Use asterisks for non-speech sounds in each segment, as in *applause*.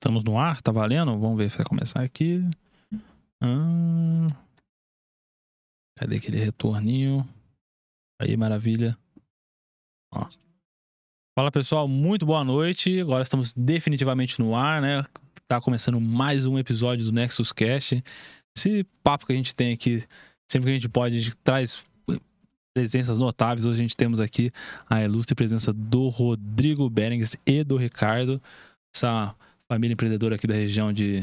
Estamos no ar, tá valendo? Vamos ver se vai começar aqui. Hum... Cadê aquele retorninho? Aí, maravilha. Ó. Fala pessoal, muito boa noite. Agora estamos definitivamente no ar, né? Tá começando mais um episódio do Nexus Cast. Esse papo que a gente tem aqui, sempre que a gente pode, a gente traz presenças notáveis. Hoje a gente temos aqui a ilustre presença do Rodrigo Berengues e do Ricardo, essa família empreendedora aqui da região de,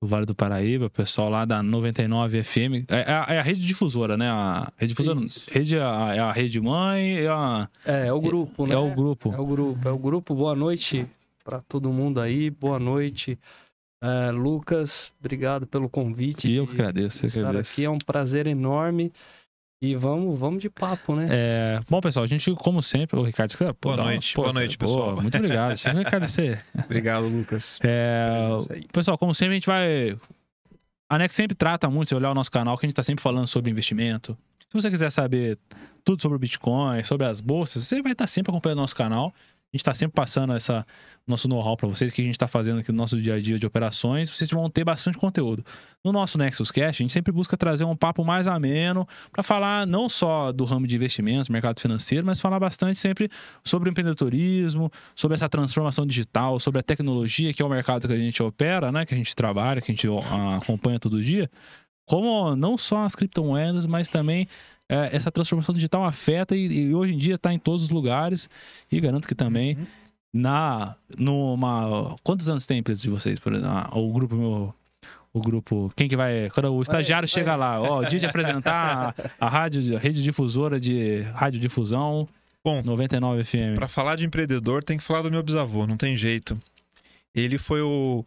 do Vale do Paraíba, pessoal lá da 99 FM. É, é, a, é a rede difusora, né? A rede difusora. Rede, é a, é a rede mãe. É, a, é, é o grupo, é, né? É o grupo. É o grupo. É o grupo. Boa noite para todo mundo aí. Boa noite. É, Lucas, obrigado pelo convite. E eu que agradeço. Eu estar agradeço. aqui é um prazer enorme. E vamos, vamos de papo, né? É, bom, pessoal, a gente, como sempre, o Ricardo, você, boa, noite, uma, boa noite, pô, pessoal. muito obrigado. *laughs* Ricardo, você. obrigado, Lucas. É, pessoal, como sempre, a gente vai. A NEC sempre trata muito, se olhar o nosso canal, que a gente está sempre falando sobre investimento. Se você quiser saber tudo sobre o Bitcoin, sobre as bolsas, você vai estar sempre acompanhando o nosso canal. A gente está sempre passando essa nosso know-how para vocês, que a gente está fazendo aqui no nosso dia a dia de operações. Vocês vão ter bastante conteúdo. No nosso Nexus Cash, a gente sempre busca trazer um papo mais ameno para falar não só do ramo de investimentos, mercado financeiro, mas falar bastante sempre sobre o empreendedorismo, sobre essa transformação digital, sobre a tecnologia, que é o mercado que a gente opera, né? Que a gente trabalha, que a gente acompanha todo dia. Como não só as criptomoedas, mas também é, essa transformação digital afeta e, e hoje em dia está em todos os lugares. E garanto que também uhum. na numa quantos anos tem a empresa de vocês? Por exemplo, o grupo meu o grupo. Quem que vai. Quando o estagiário vai, chega vai. lá, ó, dia de apresentar a, a rádio, a rede difusora de radiodifusão. Bom, 99 FM. Para falar de empreendedor, tem que falar do meu bisavô, não tem jeito. Ele foi o,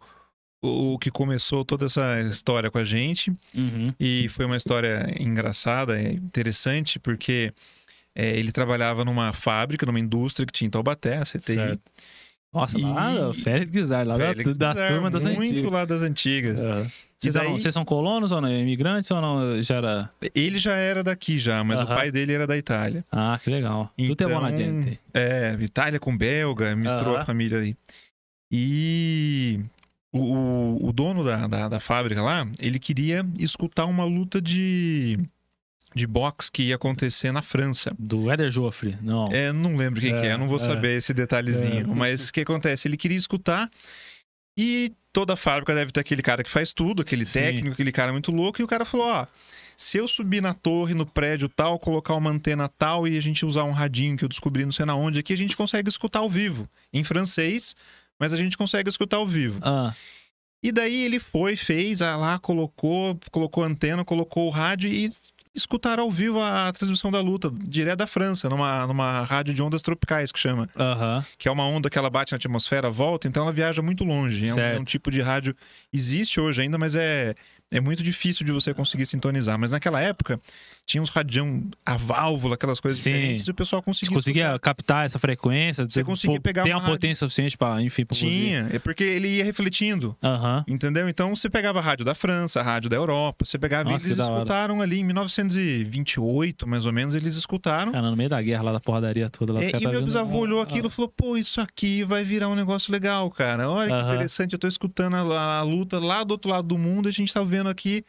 o que começou toda essa história com a gente. Uhum. E foi uma história engraçada, interessante, porque é, ele trabalhava numa fábrica, numa indústria que tinha em Taubaté, a CTI. Certo. Nossa, e... lá, Félix Guizar, lá Félix da, Guizar, da turma das muito antigas. Muito lá das antigas. Uhum. Vocês, daí... vocês, são colonos ou não? Imigrantes ou não? Já era... Ele já era daqui já, mas uhum. o pai dele era da Itália. Ah, que legal. Então, Tudo é bom na gente. É, Itália com belga, misturou uhum. a família aí. E o, o dono da, da, da, fábrica lá, ele queria escutar uma luta de, de boxe que ia acontecer na França. Do Éder Joffre, não. É, não lembro quem é, que é, não vou é, saber esse detalhezinho. É. Mas o que acontece? Ele queria escutar e toda fábrica deve ter aquele cara que faz tudo, aquele Sim. técnico, aquele cara muito louco, e o cara falou, ó... Se eu subir na torre, no prédio tal, colocar uma antena tal e a gente usar um radinho que eu descobri não sei na onde aqui, a gente consegue escutar ao vivo. Em francês, mas a gente consegue escutar ao vivo. Ah. E daí ele foi, fez ah, lá, colocou, colocou antena, colocou o rádio e escutaram ao vivo a, a, transmissão da luta, direto da França, numa, numa rádio de ondas tropicais que chama. Uhum. Que é uma onda que ela bate na atmosfera, volta, então ela viaja muito longe. É um, é um, tipo de rádio. Existe hoje ainda, mas é, é muito difícil de você conseguir sintonizar. Mas naquela época, tinha uns radião, a válvula, aquelas coisas Sim. diferentes, e o pessoal conseguia. Você conseguia escutar. captar essa frequência. Você conseguia pegar Tem uma, potência suficiente para, enfim, pra Tinha, é porque ele ia refletindo. Uhum. Entendeu? Então você pegava a rádio da França, a rádio da Europa, você pegava. Nossa, eles escutaram ali em 1928, mais ou menos, eles escutaram. Cara, no meio da guerra lá da porradaria toda. Lá, é, e meu bisavô olhou aquilo e falou: pô, isso aqui vai virar um negócio legal, cara. Olha que uhum. interessante, eu tô escutando a, a luta lá do outro lado do mundo, a gente tá vendo aqui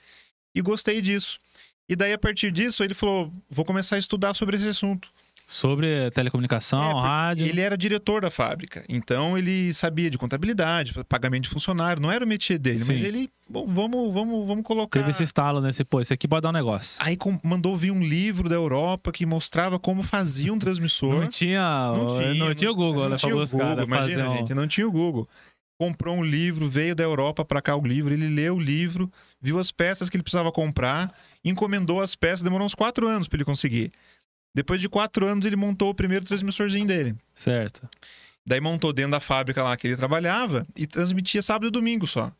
e gostei disso. E daí, a partir disso, ele falou: vou começar a estudar sobre esse assunto. Sobre telecomunicação, é, rádio. Ele era diretor da fábrica, então ele sabia de contabilidade, pagamento de funcionário, não era o métier dele, Sim. mas ele, bom, vamos, vamos, vamos colocar. Teve esse estalo nesse, pô, isso aqui pode dar um negócio. Aí com, mandou vir um livro da Europa que mostrava como fazia um transmissor. não tinha, não tinha, não tinha o Google, não né, tinha o Google, imagina, um... gente, não tinha o Google comprou um livro, veio da Europa para cá o livro, ele leu o livro, viu as peças que ele precisava comprar, encomendou as peças, demorou uns quatro anos para ele conseguir. Depois de quatro anos, ele montou o primeiro transmissorzinho dele. Certo. Daí montou dentro da fábrica lá que ele trabalhava e transmitia sábado e domingo só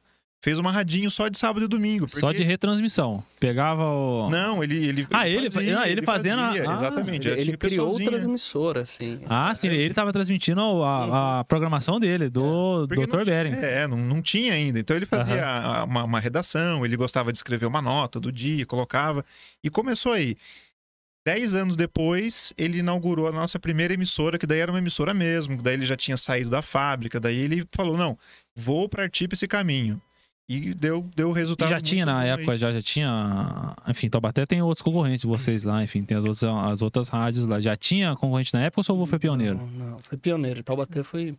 fez uma radinho só de sábado e domingo. Só de retransmissão. Pegava o. Não, ele. ele ah, ele, fazia, ah, ele, ele fazendo. Fazia, ah, exatamente. Ele, ele criou transmissora, assim. Ah, sim, ele estava transmitindo a, a, programação dele, do é, Dr. Bering. É, não, não tinha ainda. Então ele fazia uhum. uma, uma redação, ele gostava de escrever uma nota do dia, colocava. E começou aí. Dez anos depois, ele inaugurou a nossa primeira emissora, que daí era uma emissora mesmo, daí ele já tinha saído da fábrica, daí ele falou, não, vou partir para esse caminho. E deu, deu resultado. E já tinha na época, já, já tinha. Enfim, Taubaté tem outros concorrentes de vocês lá, enfim, tem as outras, as outras rádios lá. Já tinha concorrente na época ou só foi pioneiro? Não, não, foi pioneiro. Taubaté foi.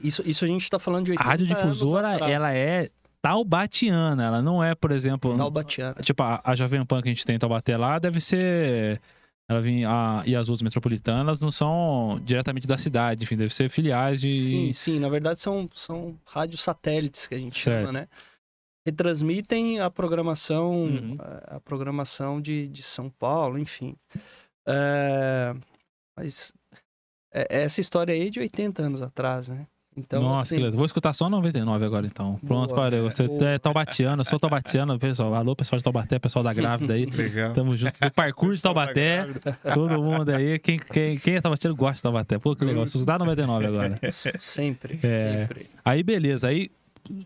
Isso, isso a gente tá falando de 80 A radiodifusora, ela é taubatiana, ela não é, por exemplo. Taubatiana. Tipo, a, a Jovem Pan que a gente tem em Taubaté lá deve ser. Ela vem, a, e as outras metropolitanas não são diretamente da cidade, enfim, deve ser filiais de. Sim, sim, na verdade são, são rádios satélites que a gente certo. chama, né? Retransmitem a programação, uhum. a, a, programação de, de São Paulo, enfim. É, mas é, essa história aí é de 80 anos atrás, né? Então, Nossa, assim... que legal. Vou escutar só 99 agora, então. Pronto, Boa, parei. Você é taubatiano, eu sou taubatiano, pessoal. Alô, pessoal de Taubaté, pessoal da grávida aí. Legal. Tamo junto. O parkour de Taubaté. Todo mundo aí. Quem, quem, quem é taubatiano gosta de Taubaté. Pô, que legal. Você escutar 99 agora. Sempre, é... sempre. Aí, beleza. Aí,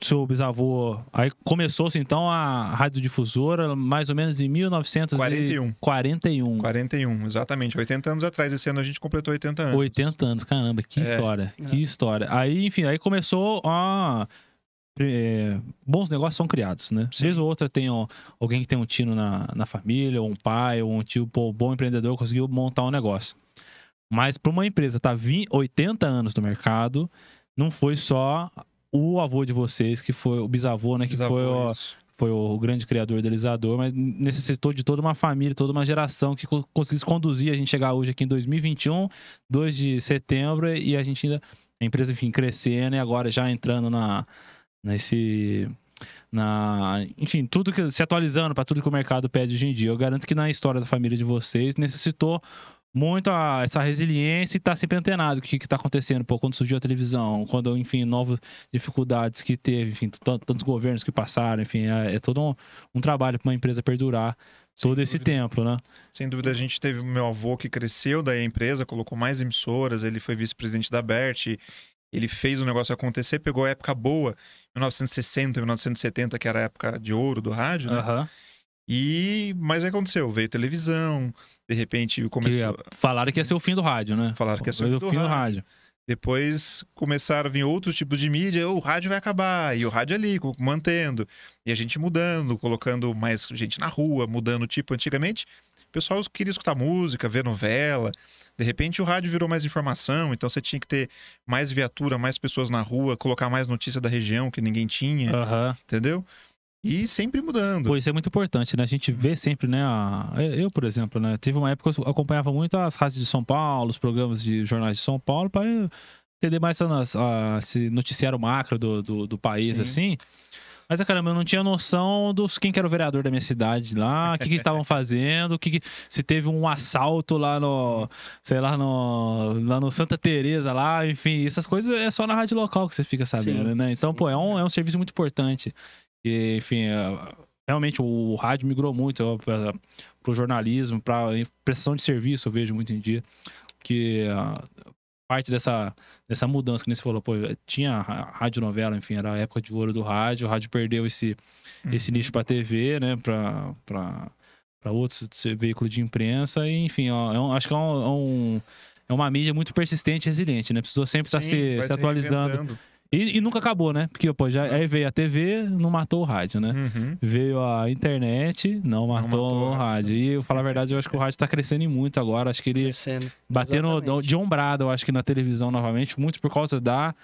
seu bisavô. Aí começou-se então a radiodifusora mais ou menos em 1941. 41. 41, exatamente. 80 anos atrás. Esse ano a gente completou 80 anos. 80 anos, caramba, que é. história. É. Que história. Aí, enfim, aí começou a. É, bons negócios são criados, né? Sim. Vez ou outra tem ó, alguém que tem um tino na, na família, ou um pai, ou um tio pô, bom empreendedor conseguiu montar um negócio. Mas para uma empresa tá 80 anos no mercado, não foi só o avô de vocês, que foi o bisavô, né? Que bisavô, foi, o, foi o grande criador idealizador, mas necessitou de toda uma família, toda uma geração que conseguisse conduzir a gente chegar hoje aqui em 2021, 2 de setembro, e a gente ainda. A empresa, enfim, crescendo e agora já entrando na, nesse. Na, enfim, tudo que se atualizando para tudo que o mercado pede hoje em dia. Eu garanto que na história da família de vocês necessitou muito a, essa resiliência e tá sempre antenado o que, que tá acontecendo, pô, quando surgiu a televisão, quando, enfim, novas dificuldades que teve, enfim, tantos governos que passaram, enfim, é, é todo um, um trabalho para uma empresa perdurar Sem todo dúvida. esse tempo, né? Sem dúvida, a gente teve o meu avô que cresceu da empresa, colocou mais emissoras, ele foi vice-presidente da BERT, ele fez o negócio acontecer, pegou a época boa, 1960, 1970, que era a época de ouro do rádio, né? Uhum. E mas o aconteceu? Veio televisão, de repente começou. Que, falaram que ia ser o fim do rádio, né? Falaram que ia ser o fim, do, rádio. rádio. Depois começaram a vir outros tipos de mídia, o rádio vai acabar, e o rádio ali, mantendo. E a gente mudando, colocando mais gente na rua, mudando tipo. Antigamente, o pessoal queria escutar música, ver novela. De repente, o rádio virou mais informação, então você tinha que ter mais viatura, mais pessoas na rua, colocar mais notícia da região que ninguém tinha. Uhum. Entendeu? E sempre mudando. Pô, isso é muito importante, né? A gente vê sempre, né? A... Eu, por exemplo, né? Teve uma época que eu acompanhava muito as rádios de São Paulo, os programas de jornais de São Paulo, para entender mais a, a, esse noticiário macro do, do, do país, Sim. assim. Mas, caramba, eu não tinha noção dos quem que era o vereador da minha cidade lá, o que, que estavam *laughs* fazendo, que, que, se teve um assalto lá no, sei lá, no, lá no Santa Teresa lá, enfim, essas coisas é só na rádio local que você fica sabendo, sim, né? Então, sim. pô, é um, é um serviço muito importante. E, enfim, é, realmente o rádio migrou muito para o jornalismo, para prestação de serviço, eu vejo muito em dia. Que parte dessa, dessa mudança que nem você falou, pô, tinha rádio novela, enfim, era a época de ouro do rádio, o rádio perdeu esse, uhum. esse nicho para TV, né, para para outros veículos de imprensa, e enfim, ó, é um, acho que é um, é um, é uma mídia muito persistente e resiliente, né? Precisou sempre estar tá se, se atualizando. E, e, nunca acabou, né? Porque, pô, já, aí veio a TV, não matou o rádio, né? Uhum. Veio a internet, não matou, não matou o rádio. E, eu falar a verdade, eu acho que o rádio tá crescendo muito agora. Acho que ele crescendo. batendo Exatamente. de ombrada, eu acho que na televisão novamente, muito por causa da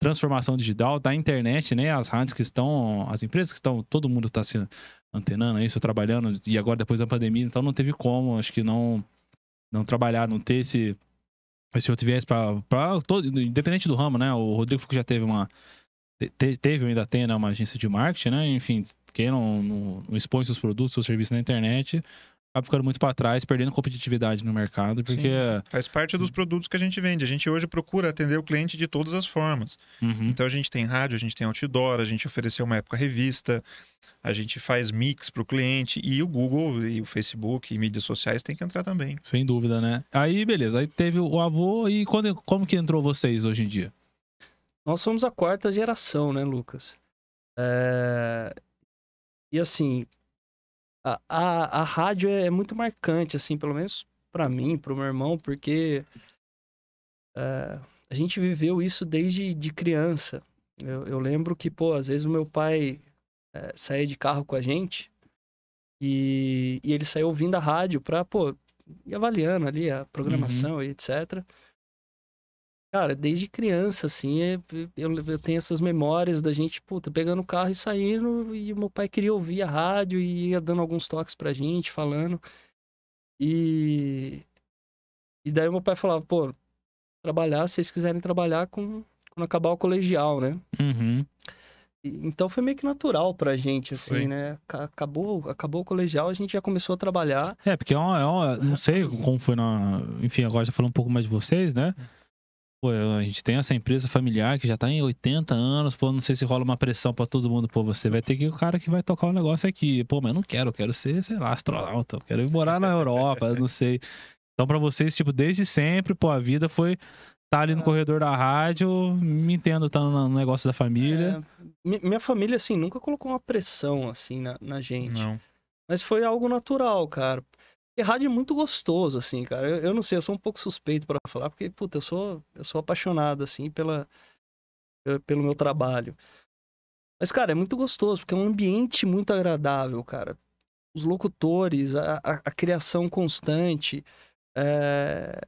transformação digital, da internet, né? As rádios que estão, as empresas que estão, todo mundo tá se antenando isso, trabalhando, e agora depois da pandemia, então não teve como, acho que não, não trabalhar, não ter esse esse outro viés para todo, independente do ramo, né? O Rodrigo já teve uma te, teve ou ainda tem né, uma agência de marketing, né? Enfim, quem não, não, não expõe seus produtos, seus serviços na internet, acaba ficando muito para trás, perdendo competitividade no mercado, porque... Sim, faz parte dos produtos que a gente vende. A gente hoje procura atender o cliente de todas as formas. Uhum. Então a gente tem rádio, a gente tem outdoor, a gente ofereceu uma época revista, a gente faz mix para o cliente e o Google e o Facebook e mídias sociais tem que entrar também. Sem dúvida, né? Aí, beleza. Aí teve o avô e quando, como que entrou vocês hoje em dia? Nós somos a quarta geração, né, Lucas? É... E assim, a, a, a rádio é, é muito marcante, assim, pelo menos para mim, para o meu irmão, porque é, a gente viveu isso desde de criança. Eu, eu lembro que, pô, às vezes o meu pai é, saía de carro com a gente e, e ele saiu ouvindo a rádio pra, pô, ir avaliando ali a programação uhum. e etc. Cara, desde criança, assim, é, eu, eu tenho essas memórias da gente, puta, pegando o carro e saindo, e meu pai queria ouvir a rádio e ia dando alguns toques pra gente, falando. E. E daí o meu pai falava, pô, trabalhar, se vocês quiserem trabalhar com, quando acabar o colegial, né? Uhum. Então foi meio que natural pra gente, assim, foi. né? Acabou, acabou o colegial, a gente já começou a trabalhar. É, porque é uma, é uma, não sei como foi na. Enfim, agora já falando um pouco mais de vocês, né? Pô, a gente tem essa empresa familiar que já tá em 80 anos, pô, não sei se rola uma pressão para todo mundo, pô, você vai ter que o cara que vai tocar o um negócio aqui. Pô, mas eu não quero, eu quero ser, sei lá, astronauta, eu quero ir morar na Europa, não sei. Então, para vocês, tipo, desde sempre, pô, a vida foi tá ali no é. corredor da rádio, me entendo, tá no negócio da família. É, minha família, assim, nunca colocou uma pressão, assim, na, na gente. Não. Mas foi algo natural, cara. E rádio é muito gostoso, assim, cara. Eu, eu não sei, eu sou um pouco suspeito para falar, porque, puta, eu sou, eu sou apaixonado, assim, pela, pelo meu trabalho. Mas, cara, é muito gostoso, porque é um ambiente muito agradável, cara. Os locutores, a, a, a criação constante. É...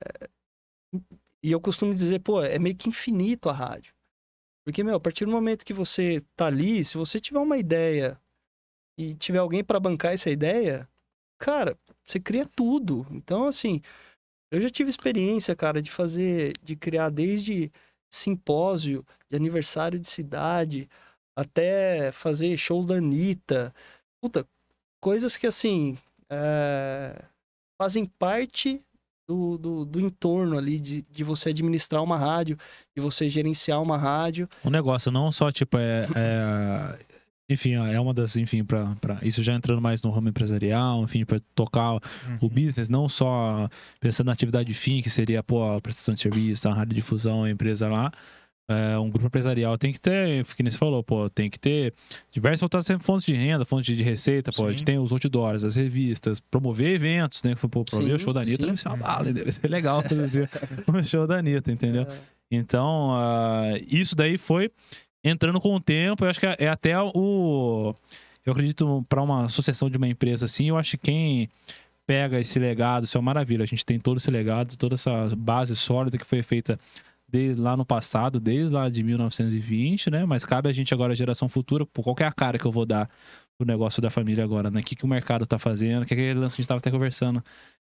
E eu costumo dizer, pô, é meio que infinito a rádio. Porque, meu, a partir do momento que você tá ali, se você tiver uma ideia e tiver alguém para bancar essa ideia, cara, você cria tudo. Então, assim, eu já tive experiência, cara, de fazer, de criar desde simpósio, de aniversário de cidade, até fazer show da Anitta. Puta, coisas que, assim, é... fazem parte do, do, do, entorno ali, de, de você administrar uma rádio, de você gerenciar uma rádio. O negócio não só, tipo, é, é *laughs* enfim, é uma das, enfim, para isso já entrando mais no ramo empresarial, enfim, para tocar uhum. o business, não só pensando na atividade fim, que seria pô, a prestação de serviço, a rádio difusão, a empresa lá. É, um grupo empresarial tem que ter, que nem você falou, pô, tem que ter diversas outras fontes de renda, fontes de receita, pô, a gente tem os outdoors, as revistas, promover eventos, né? Pô, promover sim, o show da Anitta deve ser uma bala, deve ser legal fazer *laughs* o show da Anitta, entendeu? É. Então, uh, isso daí foi entrando com o tempo, eu acho que é, é até o. Eu acredito para uma sucessão de uma empresa assim, eu acho que quem pega esse legado, isso é uma maravilha. A gente tem todo esse legado, toda essa base sólida que foi feita desde lá no passado, desde lá de 1920, né? Mas cabe a gente agora, a geração futura, por qual é a cara que eu vou dar pro negócio da família agora, né? O que, que o mercado tá fazendo, o que, é aquele lance que a gente tava até conversando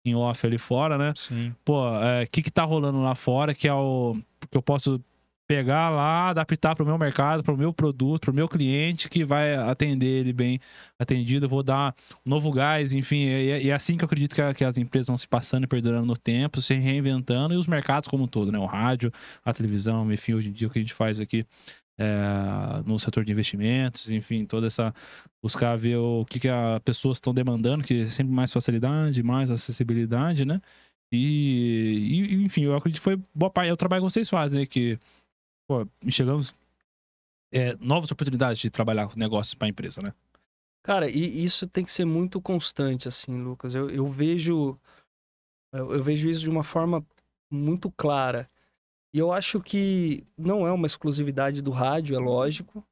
em off ali fora, né? Sim. Pô, o é, que que tá rolando lá fora que é o que eu posso pegar lá, adaptar para o meu mercado, para o meu produto, para o meu cliente que vai atender ele bem atendido. Eu vou dar um novo gás, enfim. E é assim que eu acredito que, a, que, as empresas vão se passando e perdurando no tempo, se reinventando e os mercados como um todo, né? O rádio, a televisão, enfim, hoje em dia o que a gente faz aqui é, no setor de investimentos, enfim, toda essa buscar ver o que, que as pessoas estão demandando, que é sempre mais facilidade, mais acessibilidade, né? E, e, enfim, eu acredito que foi boa parte, é o trabalho que vocês fazem, né? Que pô, chegamos é, novas oportunidades de trabalhar com negócios para a empresa, né? Cara, e isso tem que ser muito constante, assim, Lucas. Eu, eu vejo eu, eu vejo isso de uma forma muito clara. E eu acho que não é uma exclusividade do rádio, é lógico.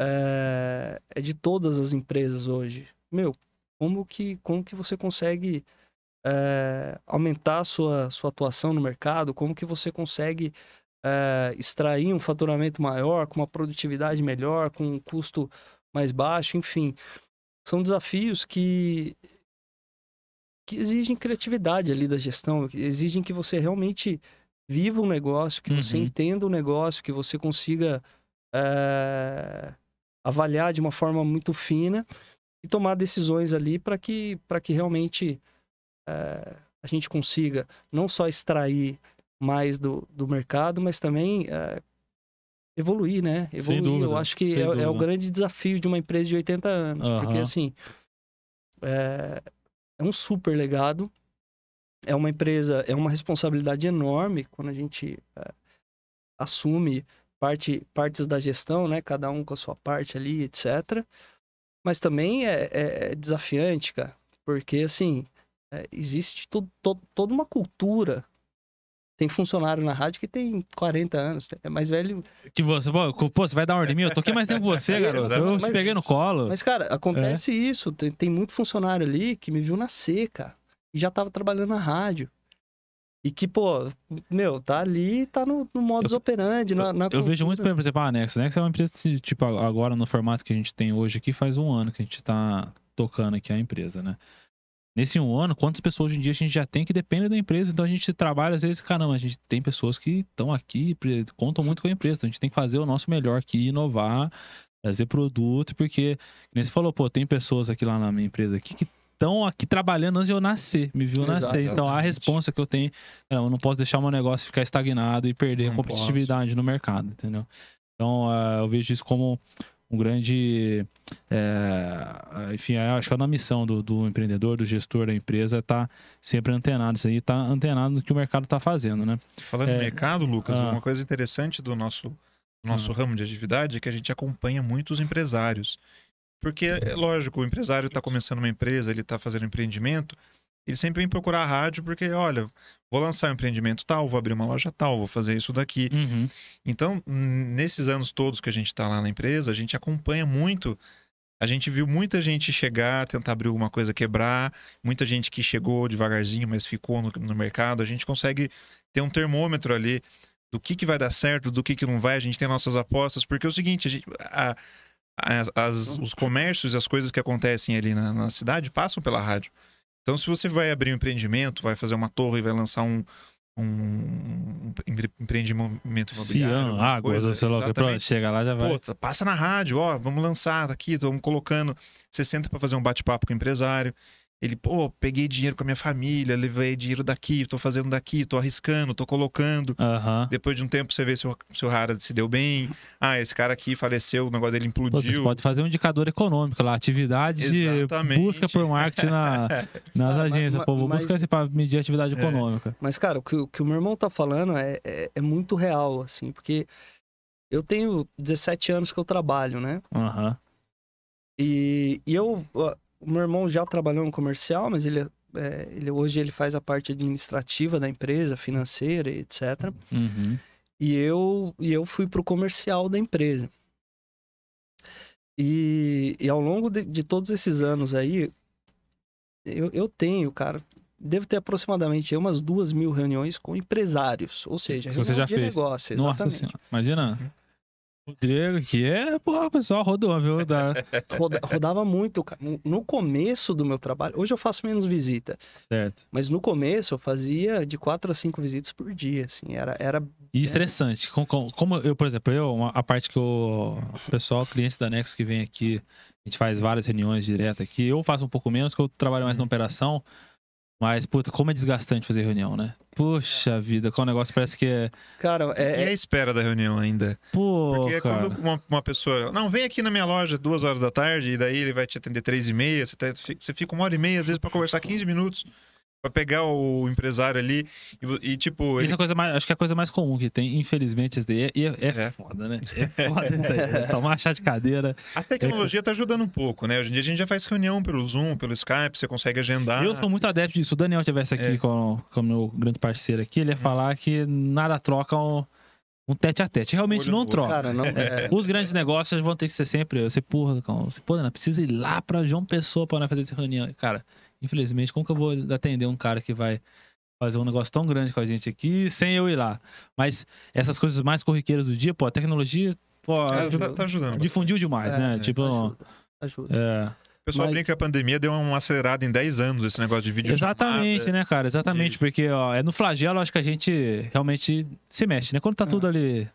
É, é de todas as empresas hoje. Meu, como que, como que você consegue é, aumentar a sua, sua atuação no mercado? Como que você consegue é, extrair um faturamento maior, com uma produtividade melhor, com um custo mais baixo, enfim. São desafios que, que exigem criatividade ali da gestão, exigem que você realmente viva o um negócio, que uhum. você entenda o negócio, que você consiga é, avaliar de uma forma muito fina e tomar decisões ali para que, que realmente é, a gente consiga não só extrair mais do, do mercado, mas também é, evoluir, né? Evoluir. Dúvida, Eu acho que é, é, o grande desafio de uma empresa de 80 anos, uhum. porque assim é, é um super legado, é uma empresa, é uma responsabilidade enorme quando a gente é, assume parte, partes da gestão, né? Cada um com a sua parte ali, etc. Mas também é, é, é desafiante, cara, porque assim existe to, to, toda uma cultura tem funcionário na rádio que tem 40 anos, é mais velho. Que você, pô, você vai dar ordem minha? Eu tô aqui mais tempo que você, *laughs* garoto. Eu te peguei no colo. Mas, cara, acontece é. isso. Tem, tem muito funcionário ali que me viu nascer, cara. E já tava trabalhando na rádio. E que, pô, meu, tá ali, tá no, no modus eu, operandi, na, na Eu vejo muito, por exemplo, a Anex. A Anex é uma empresa, tipo, agora no formato que a gente tem hoje aqui, faz um ano que a gente tá tocando aqui a empresa, né? Nesse um ano, quantas pessoas hoje em dia a gente já tem que dependem da empresa? Então a gente trabalha, às vezes, caramba, a gente tem pessoas que estão aqui, contam muito com a empresa. Então a gente tem que fazer o nosso melhor aqui, inovar, trazer produto, porque, como você falou, pô, tem pessoas aqui lá na minha empresa aqui que estão aqui trabalhando antes de eu nascer, me viu nascer. Então a resposta que eu tenho, eu não posso deixar meu negócio ficar estagnado e perder não a competitividade posso. no mercado, entendeu? Então uh, eu vejo isso como um grande. É, enfim, acho que é uma missão do, do, empreendedor, do gestor da empresa, tá sempre antenado isso aí, tá antenado no que o mercado está fazendo, né? Falando é, mercado, Lucas, ah, uma coisa interessante do nosso, do nosso ah, ramo de atividade é que a gente acompanha muitos empresários. Porque, é lógico, o empresário está começando uma empresa, ele está fazendo empreendimento, ele sempre vem procurar a rádio porque, olha, vou lançar um empreendimento tal, vou abrir uma loja tal, vou fazer isso daqui. Uhum. Então, nesses anos todos que a gente está lá na empresa, a gente acompanha muito. A gente viu muita gente chegar, tentar abrir alguma coisa, quebrar, muita gente que chegou devagarzinho, mas ficou no, no mercado. A gente consegue ter um termômetro ali do que, que vai dar certo, do que, que não vai. A gente tem nossas apostas, porque é o seguinte, a gente, a, as, as, os comércios e as coisas que acontecem ali na, na cidade passam pela rádio. Então, se você vai abrir um empreendimento, vai fazer uma torre, vai lançar um, um empreendimento imobiliário. Cian, águas, ou sei lá, pronto, chega lá já vai. Pô, passa na rádio, ó, vamos lançar aqui, estamos colocando. Você senta para fazer um bate-papo com o empresário. Ele, pô, peguei dinheiro com a minha família, levei dinheiro daqui, tô fazendo daqui, tô arriscando, tô colocando. Uhum. Depois de um tempo você vê se o, se o Hara se deu bem. Ah, esse cara aqui faleceu, o negócio dele implodiu. Pô, você pode fazer um indicador econômico lá, atividade Exatamente. de busca por marketing na, *laughs* nas ah, agências. Mas, pô, busca esse pra medir atividade é. econômica. Mas, cara, o que, o que o meu irmão tá falando é, é, é, muito real, assim, porque eu tenho 17 anos que eu trabalho, né? Aham. Uhum. E, e eu o meu irmão já trabalhou no comercial, mas ele, é, ele hoje ele faz a parte administrativa da empresa, financeira, etc. Uhum. E eu e eu fui pro comercial da empresa. E, e ao longo de, de todos esses anos aí, eu, eu tenho, cara, devo ter aproximadamente umas duas mil reuniões com empresários, ou seja, você já fez. negócio, exatamente. Nossa senhora, imagina. Rodrigo, que é, porra, o pessoal rodou, viu? Da... *laughs* Roda, rodava muito, cara. No começo do meu trabalho, hoje eu faço menos visita. Certo. Mas no começo eu fazia de quatro a cinco visitas por dia, assim, era... era e estressante. Como, como eu, por exemplo, eu, a parte que o pessoal, clientes da Nexus que vem aqui, a gente faz várias reuniões direto aqui, eu faço um pouco menos, que eu trabalho mais na operação, mas, puta, como é desgastante fazer reunião, né? Puxa vida, qual negócio parece que é. Cara, é. E a espera da reunião ainda? Pô. Porque é quando uma, uma, pessoa. Não, vem aqui na minha loja duas horas da tarde, e daí ele vai te atender três e meia. Você, tá, você fica uma hora e meia, às vezes, para conversar 15 minutos pra pegar o empresário ali e, e tipo. Ele... Isso é coisa mais, acho que é a coisa mais comum que tem, infelizmente, esse daí. E é, é, é, foda, né? É foda né? *laughs* Tomar chá de cadeira. A tecnologia é... tá ajudando um pouco, né? Hoje em dia a gente já faz reunião pelo Zoom, pelo Skype, você consegue agendar. Eu sou muito adepto disso. Se o Daniel estivesse aqui é. com, com o meu grande parceiro aqui, ele ia falar que nada troca um, um tete a tete. Realmente não troca. Cara, não, é... Os grandes negócios vão ter que ser sempre. Você, porra, você, porra, não precisa ir lá pra João Pessoa pra fazer essa reunião. Cara, Infelizmente, como que eu vou atender um cara que vai fazer um negócio tão grande com a gente aqui sem eu ir lá? Mas essas coisas mais corriqueiras do dia, pô, a tecnologia, pô, é, tá, tá ajudando. Difundiu demais, é, né? É, tipo, ajuda. ajuda. É. O pessoal Mas... brinca que a pandemia deu uma acelerada em 10 anos esse negócio de vídeo Exatamente, né, cara? Exatamente, de... porque ó, é no flagelo, acho que a gente realmente se mexe, né? Quando tá é. tudo ali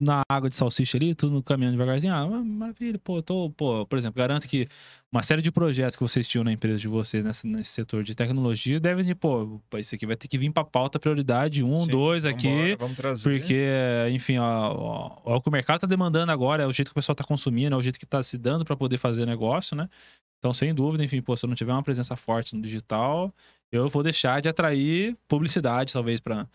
na água de salsicha ali, tudo caminhando devagarzinho. Ah, maravilha, pô, tô, pô, por exemplo, garanto que uma série de projetos que vocês tinham na empresa de vocês nesse, nesse setor de tecnologia devem, pô, isso aqui vai ter que vir pra pauta prioridade, um, Sim, dois aqui. Vamos trazer. Porque, enfim, ó, ó, ó, o que o mercado tá demandando agora, é o jeito que o pessoal tá consumindo, é o jeito que tá se dando para poder fazer negócio, né? Então, sem dúvida, enfim, pô, se eu não tiver uma presença forte no digital, eu vou deixar de atrair publicidade, talvez, para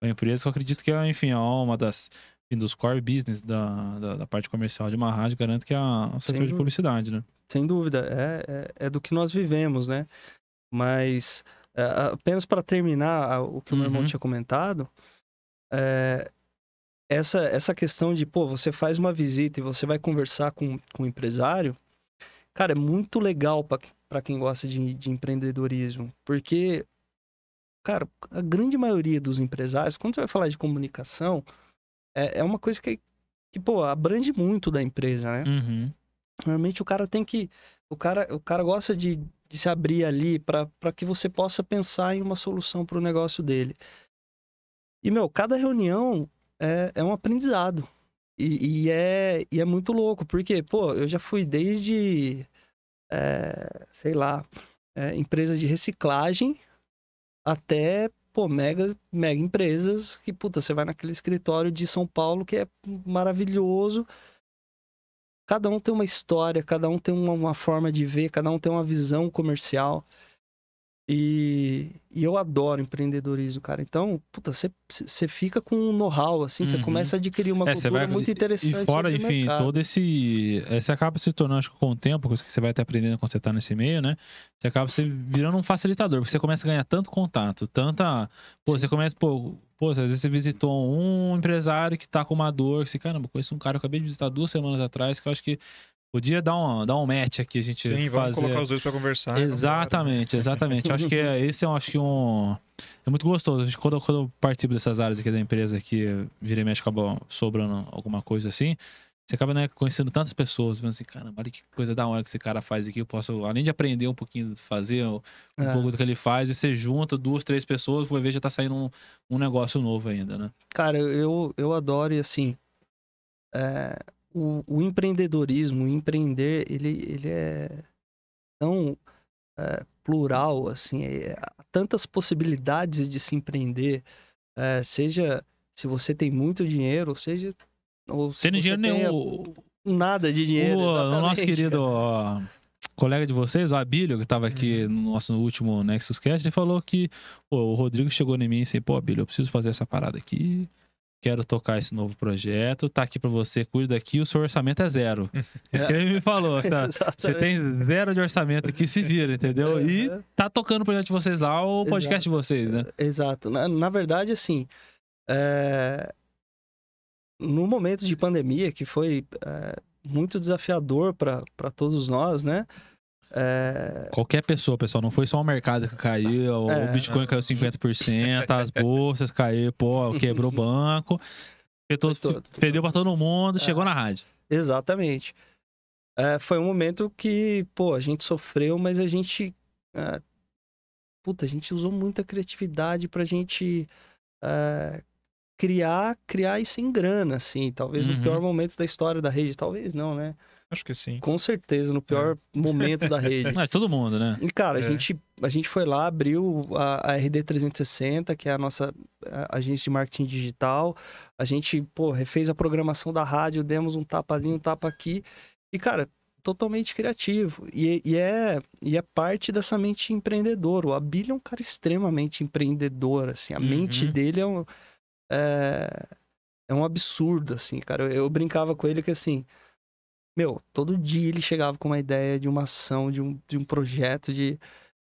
a empresa, que eu acredito que é, enfim, é uma das dos core business da, da, da, parte comercial de uma rádio, garanto que é o setor de publicidade, né? Sem dúvida, é, é, é, do que nós vivemos, né? Mas É, apenas para terminar o que o meu irmão uhum. tinha comentado, é, essa, essa questão de, pô, você faz uma visita e você vai conversar com, com o empresário, cara, é muito legal para quem gosta de, de empreendedorismo, porque, cara, a grande maioria dos empresários, quando você vai falar de comunicação, é, é uma coisa que, que, pô, abrange muito da empresa, né? Uhum. Normalmente o cara tem que. O cara, o cara gosta de, de se abrir ali para que você possa pensar em uma solução para o negócio dele. E, meu, cada reunião é, é um aprendizado. E, e, é, e é muito louco, porque, pô, eu já fui desde, é, sei lá, é, empresa de reciclagem até, pô, mega, mega empresas que, puta, você vai naquele escritório de São Paulo que é maravilhoso cada um tem uma história, cada um tem uma, uma, forma de ver, cada um tem uma visão comercial. E, e eu adoro empreendedorismo, cara. Então, puta, você fica com um know-how, assim, você uhum. começa a adquirir uma é, cultura vai, muito interessante. E fora, enfim, mercado. todo esse. Você acaba se tornando, acho que com o tempo, coisa que você vai estar aprendendo quando você está nesse meio, né? Você acaba se virando um facilitador, porque você começa a ganhar tanto contato, tanta. Pô, Sim. você começa, pô, pô, às vezes você visitou um empresário que tá com uma dor, você, caramba, conheço um cara, eu acabei de visitar duas semanas atrás, que eu acho que Podia dar um, dar um match aqui, a gente Sim, vamos colocar os dois para conversar. Exatamente, exatamente. eu acho que é, esse é acho que um... É muito gostoso. Quando, quando eu participo dessas áreas aqui da empresa, que vira e mexe, acaba sobrando alguma coisa assim, você acaba né, conhecendo tantas pessoas, vendo assim, caramba, olha que coisa da hora que esse cara faz aqui. Eu posso, além de aprender um pouquinho, fazer um é. pouco do que ele faz, e você junta duas, três pessoas, vai ver já tá saindo um, um negócio novo ainda, né? Cara, eu, eu adoro e assim. É, o, o empreendedorismo, o empreender, ele, ele é tão é, plural, assim, é, tantas possibilidades de se empreender, é, seja se você tem muito dinheiro, seja ou se tem dinheiro nenhum. Nada de dinheiro. O, o nosso querido ó, colega de vocês, o Abílio, que estava aqui uhum. no nosso último Nexus Cast, ele falou que pô, o Rodrigo chegou em mim e disse: pô, Abílio, eu preciso fazer essa parada aqui quero tocar esse novo projeto, tá aqui para você, cuida aqui, o seu orçamento é zero. *laughs* Isso que ele me falou, *laughs* tá? você tem zero de orçamento aqui, se vira, entendeu? E tá tocando o projeto de vocês lá, o podcast Exato. de vocês, né? Exato. Na, na verdade, assim, é... no momento de pandemia, que foi é, muito desafiador para todos nós, né? É... Qualquer pessoa, pessoal, não foi só o mercado que caiu, é... o Bitcoin caiu 50%, as bolsas caíram, pô, quebrou o banco, perdeu para todo mundo, é... chegou na rádio. Exatamente. É, foi um momento que, pô, a gente sofreu, mas a gente. É, puta, a gente usou muita criatividade pra gente é, criar, criar e sem grana, assim. Talvez uhum. no pior momento da história da rede, talvez não, né? Acho que sim. Com certeza, no pior é. *laughs* momento da rede. É, todo mundo, né? E, cara, é. a, gente, a gente foi lá, abriu a, a RD360, que é a nossa a, agência de marketing digital. A gente, pô, refez a programação da rádio, demos um tapa ali, um tapa aqui. E, cara, totalmente criativo. E, e, é, e é parte dessa mente empreendedora. O Abílio é um cara extremamente empreendedor, assim. A uhum. mente dele é um... É, é um absurdo, assim, cara. Eu, eu brincava com ele que, assim meu, todo dia ele chegava com uma ideia de uma ação, de um, de um projeto, de.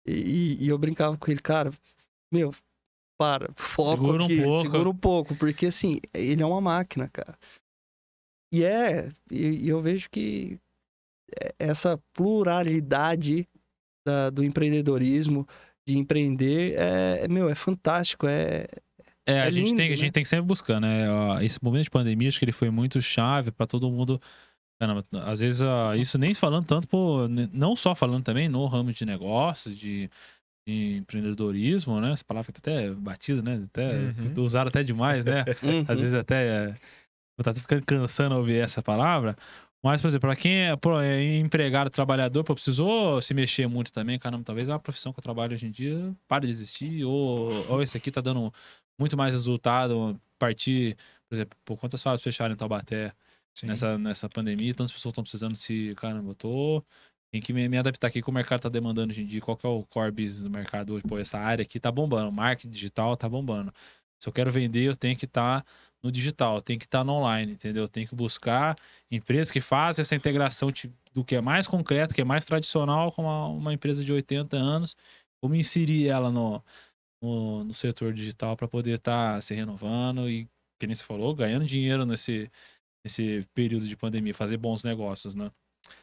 E, e eu brincava com ele, cara, meu, para, foco segura aqui, um pouco. segura um pouco, porque assim, ele é uma máquina, cara. E é, e, eu vejo que essa pluralidade da, do empreendedorismo, de empreender, é, é, meu, é fantástico, é, é, a, é gente lindo, tem, né? a gente tem que sempre buscar, né? Esse momento de pandemia, acho que ele foi muito chave para todo mundo Caramba, às vezes uh, isso nem falando tanto, por, não só falando também no ramo de negócios, de, de empreendedorismo, né? Essa palavra tá até batida, né? Até, uhum. Usaram até demais, né? *laughs* Uhum. Às vezes até. É, tá ficando cansando ouvir essa palavra. Mas, por exemplo, para quem é, pô, é empregado, trabalhador, pô, precisou se mexer muito também, caramba, talvez a profissão que eu trabalho hoje em dia pare de existir, ou, ou esse aqui tá dando muito mais resultado, partir, por exemplo, por quantas fábricas fecharam em Taubaté? Nessa, nessa pandemia. Tantas pessoas estão precisando se, caramba, eu tô. Tem que me, me adaptar aqui com o mercado tá demandando hoje em dia. Qual que é o core business do mercado hoje? Pô, essa área aqui tá bombando. Marketing digital tá bombando. Se eu quero vender, eu tenho que estar tá no digital, tem que estar tá no online, entendeu? Tem que buscar empresas que fazem essa integração do que é mais concreto, que é mais tradicional, com uma, uma empresa de 80 anos, como inserir ela no, no, no setor digital para poder estar tá se renovando e, que nem você falou, ganhando dinheiro nesse, nesse período de pandemia, fazer bons negócios, né?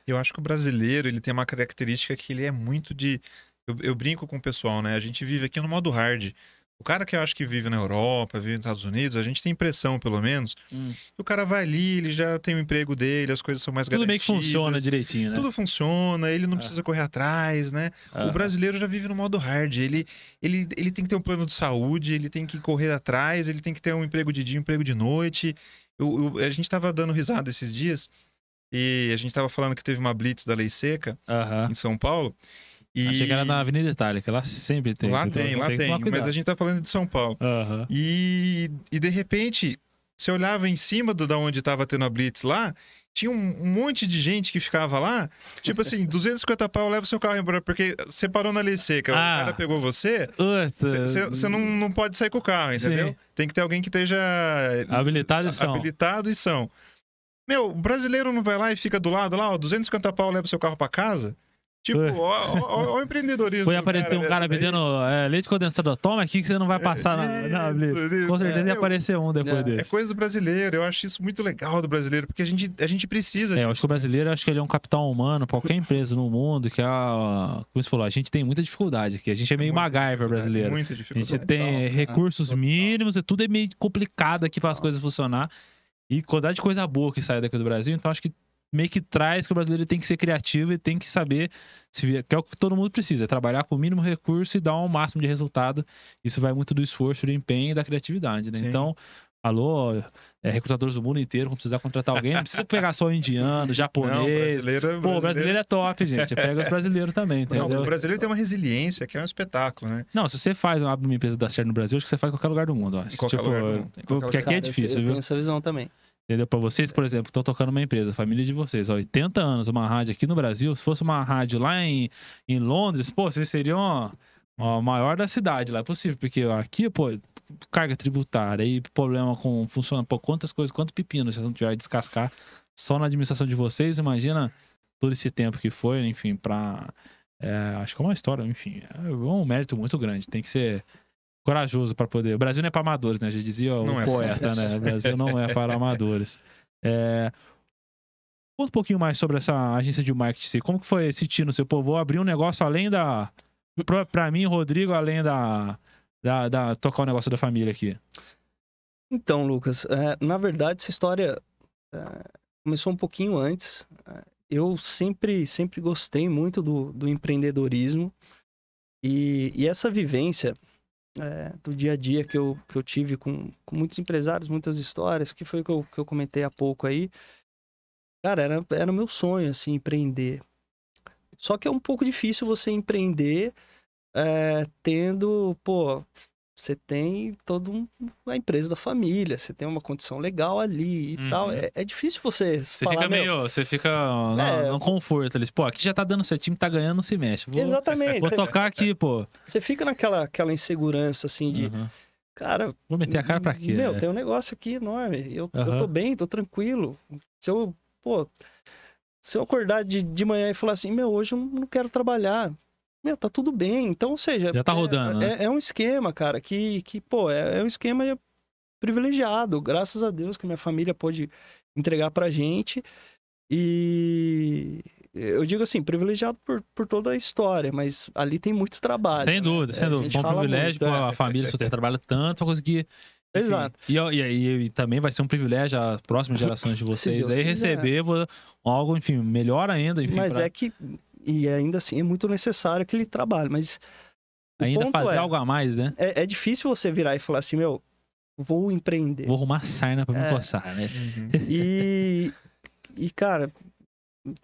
Eu acho que o brasileiro ele tem uma característica que ele é muito de. Eu, eu brinco com o pessoal, né? A gente vive aqui no modo hard. O cara que eu acho que vive na Europa, vive nos Estados Unidos, a gente tem impressão, pelo menos. Hum. o cara vai ali, ele já tem o emprego dele, as coisas são mais Tudo garantidas. Tudo meio que funciona direitinho, né? Tudo funciona, ele não ah. precisa correr atrás, né? Ah. O brasileiro já vive no modo hard. Ele, ele, ele tem que ter um plano de saúde, ele tem que correr atrás, ele tem que ter um emprego de dia, um emprego de noite. Eu, eu, a gente tava dando risada esses dias e a gente tava falando que teve uma blitz da lei seca em São Paulo. E... Achei que era na Avenida Itália, que lá sempre tem. Lá tem, lá tem, tem mas a gente tá falando de São Paulo. Uhum. E, e de repente, você olhava em cima do da onde tava tendo a Blitz lá, tinha um, monte de gente que ficava lá, tipo assim, *laughs* 250 pau, leva o seu carro embora, porque você parou na lei seca, ah. o cara pegou você, você não, não pode sair com o carro, entendeu? Sim. Tem que ter alguém que esteja habilitado e são. Habilitado e são. Meu, o brasileiro não vai lá e fica do lado lá, ó, 250 pau, leva o seu carro para casa? Tipo, ó, o empreendedorismo. Foi aparecer cara, um cara vendendo é, leite condensado. Toma aqui que você não vai passar é, na, na isso, Com certeza é, ia aparecer um depois é, desse. É coisa do brasileiro. Eu acho isso muito legal do brasileiro, porque a gente, a gente precisa. É, eu acho que o brasileiro, acho que ele é um capital humano, qualquer empresa no mundo, que é. Como você falou, a gente tem muita dificuldade aqui. A gente é meio MacGyver brasileiro. Muita dificuldade. A gente tem recursos mínimos e tudo é meio complicado aqui para as coisas funcionar. E quantidade de coisa boa que sai daqui do Brasil, então acho que meio que traz que o brasileiro tem que ser criativo e tem que saber se que é o que todo mundo precisa, é trabalhar com o mínimo recurso e dar o um máximo de resultado. Isso vai muito do esforço, do empenho e da criatividade, né? Então, alô, é, recrutadores do mundo inteiro, vão precisar contratar alguém, não precisa pegar só o indiano, *laughs* japonês. Não, brasileiro, brasileiro... Pô, o brasileiro é top, gente. Pega os brasileiros também, entendeu? Não, o brasileiro tem uma resiliência, que é um espetáculo, né? Não, se você faz, abre uma empresa da certo no Brasil, acho que você faz em qualquer lugar do mundo, acho. Em qualquer tipo, lugar do mundo. Porque aqui é difícil, eu, eu viu? tenho essa visão também. Entendeu? Para vocês, por exemplo, estão tocando uma empresa, família de vocês, há 80 anos, uma rádio aqui no Brasil, se fosse uma rádio lá em, em Londres, pô, vocês seriam a maior da cidade lá, é possível, porque aqui, pô, carga tributária e problema com funciona, pô, quantas coisas, quanto pepino vocês não tiver descascar só na administração de vocês, imagina todo esse tempo que foi, enfim, para é, acho que é uma história, enfim, é um mérito muito grande, tem que ser corajoso para poder. O Brasil não é para amadores, né? Já dizia o não é poeta, é né? O Brasil não é para amadores. É... Conta um pouquinho mais sobre essa agência de marketing. Como que foi esse tino seu? Pô, vou abrir um negócio além da. Para mim, Rodrigo, além da, da, da, tocar o negócio da família aqui. Então, Lucas, é, na verdade, essa história é, começou um pouquinho antes. É, eu sempre, sempre gostei muito do, do empreendedorismo. E, e essa vivência é, do dia a dia que eu, que eu tive com, com muitos empresários, muitas histórias, que foi o que eu, que eu comentei há pouco aí. Cara, era, era meu sonho, assim, empreender. Só que é um pouco difícil você empreender é, tendo, pô, você tem toda um, a empresa da família, você tem uma condição legal ali e uhum. tal. É, é, difícil você. Você falar, fica meio. Você fica é, no, no conforto ali. Pô, aqui já tá dando, seu time tá ganhando, não se mexe. Vou, exatamente. Vou tocar aqui, pô. Você fica naquela aquela insegurança assim de. Uhum. Cara. Vou meter a cara pra quê? Meu, é. tem um negócio aqui enorme. Eu, uhum. eu tô bem, tô tranquilo. Se eu. Pô. Se eu acordar de, de manhã e falar assim, meu, hoje eu não quero trabalhar meu, tá tudo bem. Então, ou seja. Já tá rodando. É, né? é, é um esquema, cara, que, que pô, é, é, um esquema privilegiado. Graças a Deus que minha família pôde entregar pra gente. E eu digo assim, privilegiado por, por toda a história, mas ali tem muito trabalho. Sem né? dúvida, sem dúvida. Foi um privilégio muito, a é. família só ter trabalhado tanto pra conseguir. Enfim, Exato. E, e, e, e, também vai ser um privilégio as próximas *laughs* gerações de vocês aí receber algo, enfim, melhor ainda. Enfim, mas pra... é que e ainda assim é muito necessário aquele trabalho, mas. Ainda fazer é, algo a mais, né? É, é, difícil você virar e falar assim, meu, vou empreender. Vou arrumar sarna pra me é, coçar, né? Uhum. E, e, cara,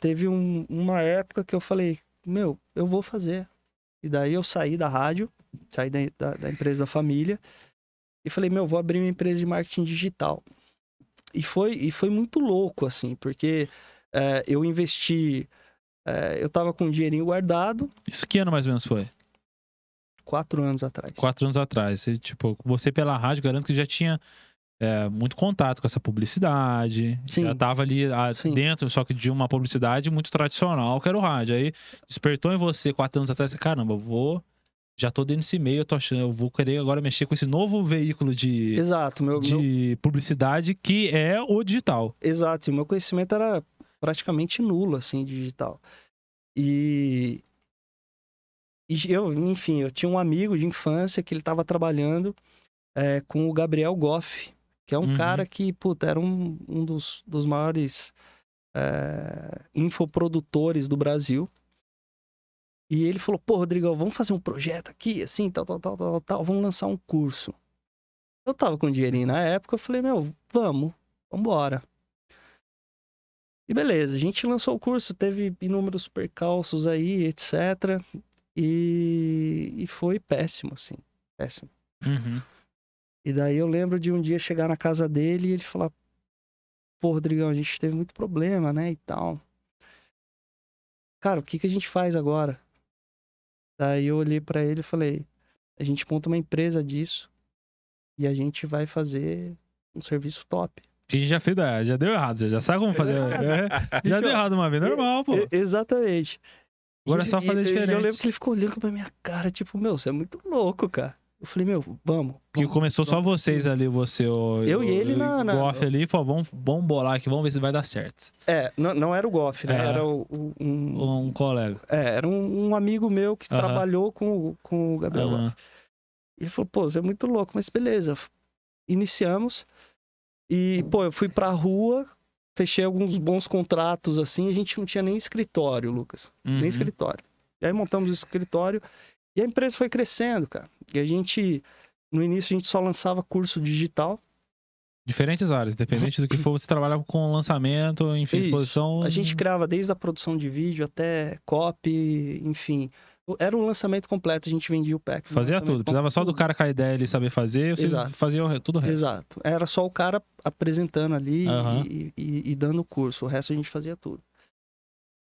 teve um, uma época que eu falei, meu, eu vou fazer. E daí eu saí da rádio, saí da, da, da empresa da família, e falei, meu, vou abrir uma empresa de marketing digital. E foi, e foi muito louco, assim, porque é, eu investi é, eu tava com um dinheirinho guardado. Isso que ano mais ou menos foi? Quatro anos atrás. Quatro anos atrás. E, tipo, você pela rádio, garanto que já tinha é, muito contato com essa publicidade. Sim. Já tava ali a, dentro, só que de uma publicidade muito tradicional, que era o rádio. Aí despertou em você quatro anos atrás, caramba, vou já tô dentro desse meio, eu tô achando, eu vou querer agora mexer com esse novo veículo de, Exato, meu, de meu... publicidade que é o digital. Exato, e o meu conhecimento era praticamente nulo, assim, digital. E, e eu, enfim, eu tinha um amigo de infância que ele estava trabalhando é, com o Gabriel Goff, que é um uhum. cara que, puta, era um, um dos, dos maiores é, infoprodutores do Brasil. E ele falou, pô, Rodrigão, vamos fazer um projeto aqui, assim, tal, tal, tal, tal, tal, vamos lançar um curso. Eu tava com dinheirinho na época, eu falei, meu, vamos, vambora. E beleza, a gente lançou o curso, teve inúmeros percalços aí, etc. E, e foi péssimo, assim, péssimo. Uhum. E daí eu lembro de um dia chegar na casa dele e ele falar, pô, Rodrigão, a gente teve muito problema, né, e tal. Cara, o que, que a gente faz agora? Daí eu olhei para ele e falei: a gente monta uma empresa disso e a gente vai fazer um serviço top. A gente já fez, já deu errado, você já sabe como fazer. *laughs* É, já deu errado uma vez, normal, pô. Exatamente. Agora é só fazer diferente. Eu lembro que ele ficou olhando pra minha cara, tipo, meu, você é muito louco, cara. Eu falei, meu, vamos. Que começou vamos, só vocês ali, você, o, eu o, e ele na. na Goff ali, pô, vamos, vamos bolar aqui, vamos ver se vai dar certo. É, não, não era o Goff, né? É, era o, um, um colega. É, era um, um amigo meu que uh -huh. trabalhou com, com o Gabriel uh -huh. Goff. Ele falou, pô, você é muito louco, mas beleza. Iniciamos. E, pô, eu fui pra rua, fechei alguns bons contratos assim, a gente não tinha nem escritório, Lucas. Nem uhum. escritório. E aí montamos o escritório e a empresa foi crescendo, cara. E a gente, no início, a gente só lançava curso digital. Diferentes áreas, independente do que for, você trabalhava com lançamento, enfim, Isso. exposição. A gente criava desde a produção de vídeo até copy, enfim. Era um lançamento completo, a gente vendia o pack. Fazia tudo, precisava só do cara com a ideia e saber fazer, vocês Exato. faziam tudo o resto. Exato. Era só o cara apresentando ali uhum. e, e, e, dando o curso, o resto a gente fazia tudo.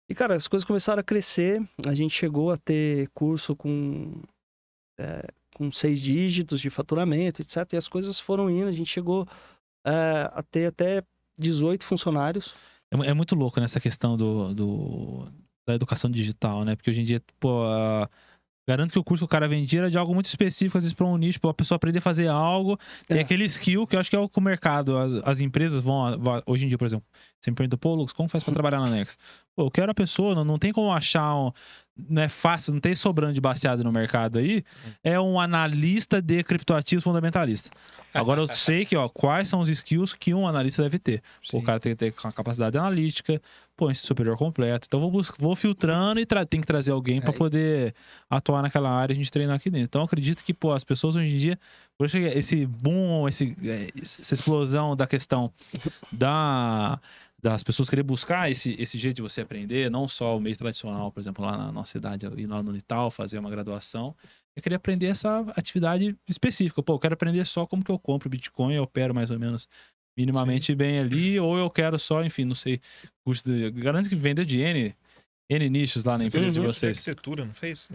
E, cara, as coisas começaram a crescer. A gente chegou a ter curso com, é, com seis dígitos de faturamento, etc. E as coisas foram indo. A gente chegou é, a ter até 18 funcionários. É, é muito louco nessa questão do, do, da educação digital, né? Porque hoje em dia, pô, Garanto que o curso que o cara vendia era de algo muito específico, às vezes para um nicho, para a pessoa aprender a fazer algo. Tem é. aquele skill que eu acho que é o que o mercado, as, as empresas vão, Hoje em dia, por exemplo, você me pergunta, pô, Lucas, como faz para trabalhar na Nex? Pô, eu quero a pessoa, não, não tem como achar um, não é fácil, não tem sobrando de baseado no mercado aí, é um analista de criptoativos fundamentalista. Agora eu sei que, ó, quais são os skills que um analista deve ter. Pô, o cara tem que ter uma capacidade analítica, pô, esse superior completo. Então vou, vou filtrando e tem que trazer alguém para é. poder atuar naquela área e a gente treinar aqui dentro. Então eu acredito que, pô, as pessoas hoje em dia, por esse boom, esse, é, essa explosão da questão da das pessoas querer buscar esse, esse jeito de você aprender, não só o meio tradicional, por exemplo, lá na nossa cidade, ir lá no Unital, fazer uma graduação. Eu queria aprender essa atividade específica. Pô, eu quero aprender só como que eu compro Bitcoin, eu opero mais ou menos minimamente Sim. bem ali, ou eu quero só, enfim, não sei, custo de... Garanto que vender de N, N nichos lá na empresa de vocês. De arquitetura, não fez?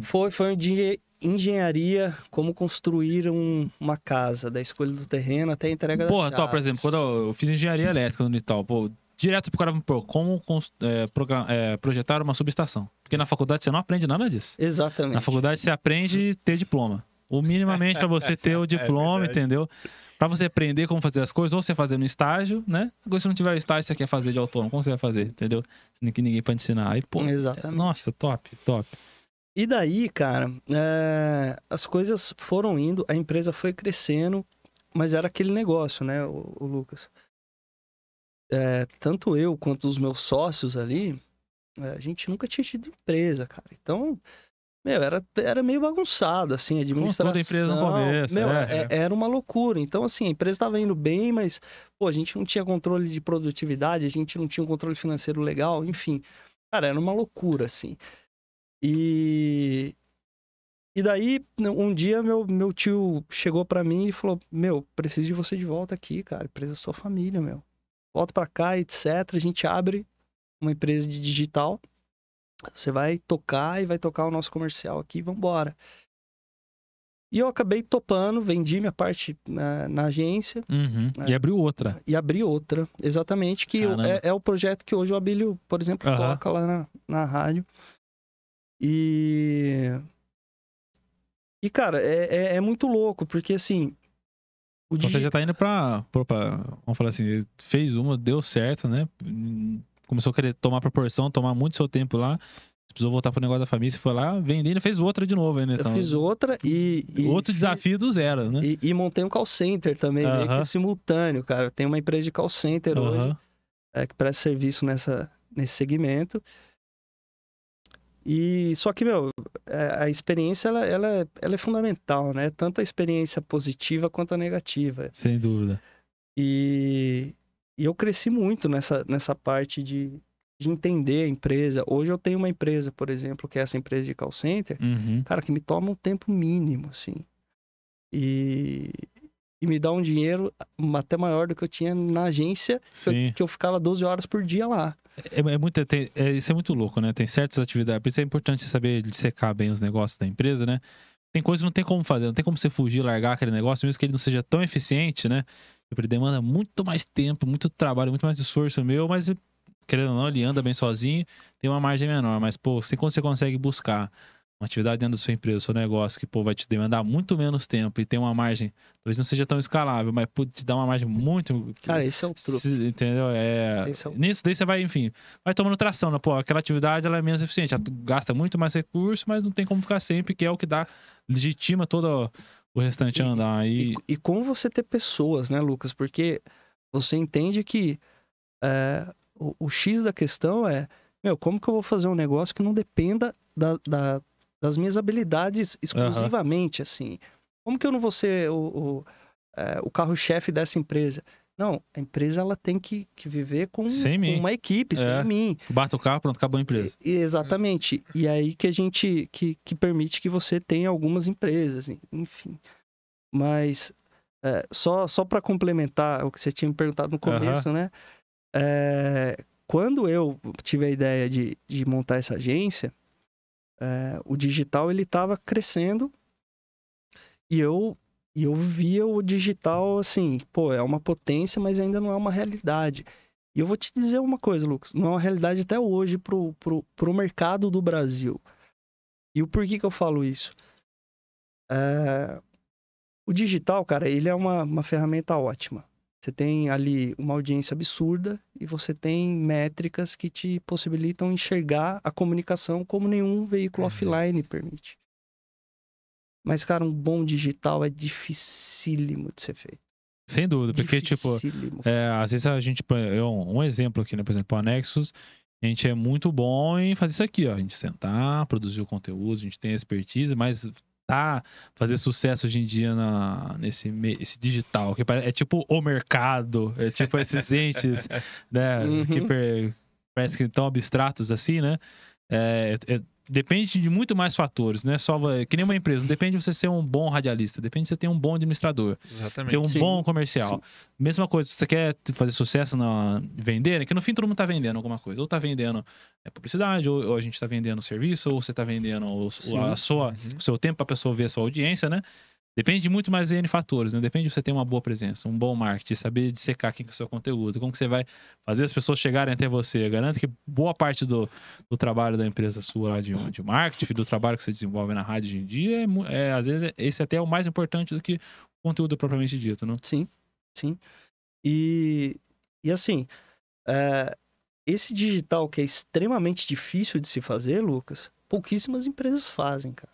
Foi, foi um de engenharia, como construir um, uma casa, da escolha do terreno até a entrega Porra, da top, por exemplo, quando eu fiz engenharia elétrica no Unital, pô, direto pro cara, pô, como é, é, projetar uma subestação. Porque na faculdade você não aprende nada disso. Exatamente. Na faculdade você aprende ter diploma. O minimamente para você ter o *laughs* é diploma, é entendeu? Para você aprender como fazer as coisas, ou você fazer no estágio, né? Agora, se não tiver estágio, você quer fazer de autônomo, como você vai fazer, entendeu? Que ninguém pode ensinar. Aí, pô, Exatamente. nossa, top, top. E daí, cara, é, as coisas foram indo, a empresa foi crescendo, mas era aquele negócio, né, o, o Lucas? É, tanto eu quanto os meus sócios ali, é, a gente nunca tinha tido empresa, cara. Então, meu, era, era meio bagunçado, assim, a administração. Toda empresa no começo, meu, é, é. Era uma loucura. Então, assim, a empresa estava indo bem, mas, pô, a gente não tinha controle de produtividade, a gente não tinha um controle financeiro legal, enfim. Cara, era uma loucura, assim. E. E daí, um dia, meu, meu tio chegou para mim e falou: Meu, preciso de você de volta aqui, cara. Empresa da sua família, meu. Volta pra cá, etc. A gente abre uma empresa de digital. Você vai tocar e vai tocar o nosso comercial aqui, vambora. E eu acabei topando, vendi minha parte na, na agência. Uhum. E abriu outra. E abri outra, exatamente. Que é, é, o projeto que hoje o Abílio, por exemplo, uhum. toca lá na, na rádio. E. E, cara, é, é, é muito louco, porque assim. O então, Você já tá indo pra, pra. Vamos falar assim, fez uma, deu certo, né? Começou a querer tomar proporção, tomar muito seu tempo lá precisou voltar pro negócio da família, você foi lá, vendendo, fez outra de novo, né? Então, eu fiz outra e. e outro desafio do zero, né? E, e, montei um call center também, uh -huh. meio que simultâneo, cara. Tem uma empresa de call center uh -huh. hoje é, que presta serviço nessa, nesse segmento. E só que, meu, é, a experiência ela, ela, é, ela é fundamental, né? Tanto a experiência positiva quanto a negativa. Sem dúvida. E, e eu cresci muito nessa, nessa parte de, de entender a empresa. Hoje eu tenho uma empresa, por exemplo, que é essa empresa de call center, uhum. cara, que me toma um tempo mínimo, assim. E, e me dá um dinheiro até maior do que eu tinha na agência, que eu, que eu, ficava 12 horas por dia lá. É, é muito, tem, é, isso é muito louco, né? Tem certas atividades, por isso é importante você saber dissecar bem os negócios da empresa, né? Tem coisas que não tem como fazer, não tem como você fugir, largar aquele negócio, mesmo que ele não seja tão eficiente, né? Ele demanda muito mais tempo, muito trabalho, muito mais esforço meu, mas querendo ou não, ele anda bem sozinho, tem uma margem menor. Mas, pô, se você consegue buscar uma atividade dentro da sua empresa, seu negócio, que pô, vai te demandar muito menos tempo e tem uma margem, talvez não seja tão escalável, mas pô, te dá uma margem muito. Cara, esse é o truque. Entendeu? É... é o... Nisso daí você vai, enfim, vai tomando tração, né? Pô, aquela atividade ela é menos eficiente, ela gasta muito mais recurso, mas não tem como ficar sempre, que é o que dá, legitima todo o restante e, andar. E... E, e como você ter pessoas, né, Lucas? Porque você entende que. É o, o X da questão é, meu, como que eu vou fazer um negócio que não dependa da, da das minhas habilidades exclusivamente, uhum. assim? Como que eu não vou ser o, o, é, o carro-chefe dessa empresa? Não, a empresa ela tem que, que viver com, com uma equipe, é. sem mim. Bata o carro, pronto, acabou a empresa. E, exatamente. E aí que a gente que, que permite que você tenha algumas empresas, enfim. Mas é, só, só para complementar o que você tinha me perguntado no começo, uhum. né? É, quando eu tive a ideia de, de montar essa agência, é, o digital ele estava crescendo e eu e eu via o digital assim, pô, é uma potência, mas ainda não é uma realidade. E eu vou te dizer uma coisa, Lucas, não é uma realidade até hoje pro, pro, pro mercado do Brasil. E o porquê que eu falo isso? É... O digital, cara, ele é uma, uma ferramenta ótima. Você tem ali uma audiência absurda e você tem métricas que te possibilitam enxergar a comunicação como nenhum veículo uhum. offline permite. Mas, cara, um bom digital é dificílimo de ser feito. Sem dúvida, porque, tipo, é, às vezes a gente. Eu, um exemplo aqui, né? Por exemplo, o Nexus, a gente é muito bom em fazer isso aqui, ó. A gente sentar, produzir o conteúdo, a gente tem expertise, mas tá fazer sucesso hoje em dia na, nesse esse digital, que é tipo o mercado, é tipo esses *laughs* entes, né, uhum. que per, parece que estão abstratos assim, né? É, é, depende de muito mais fatores, não é só que nem uma empresa, não depende de você ser um bom radialista, depende de você ter um bom administrador, Exatamente. ter um Sim. bom comercial. Sim. Mesma coisa, se você quer fazer sucesso na vender, né? que no fim todo mundo tá vendendo alguma coisa, ou tá vendendo é, publicidade, ou, ou, a gente tá vendendo serviço, ou você tá vendendo o, a sua, uhum. o seu tempo para a pessoa ver a sua audiência, né? Depende de muito mais de N fatores, né? Depende de você ter uma boa presença, um bom marketing, saber dissecar quem é o seu conteúdo, como que você vai fazer as pessoas chegarem até você. Eu garanto que boa parte do, do trabalho da empresa sua lá de, de marketing, do trabalho que você desenvolve na rádio hoje em dia, é, é às vezes esse até é o mais importante do que o conteúdo propriamente dito, não? Sim, sim. E, e assim, é, esse digital que é extremamente difícil de se fazer, Lucas, pouquíssimas empresas fazem, cara.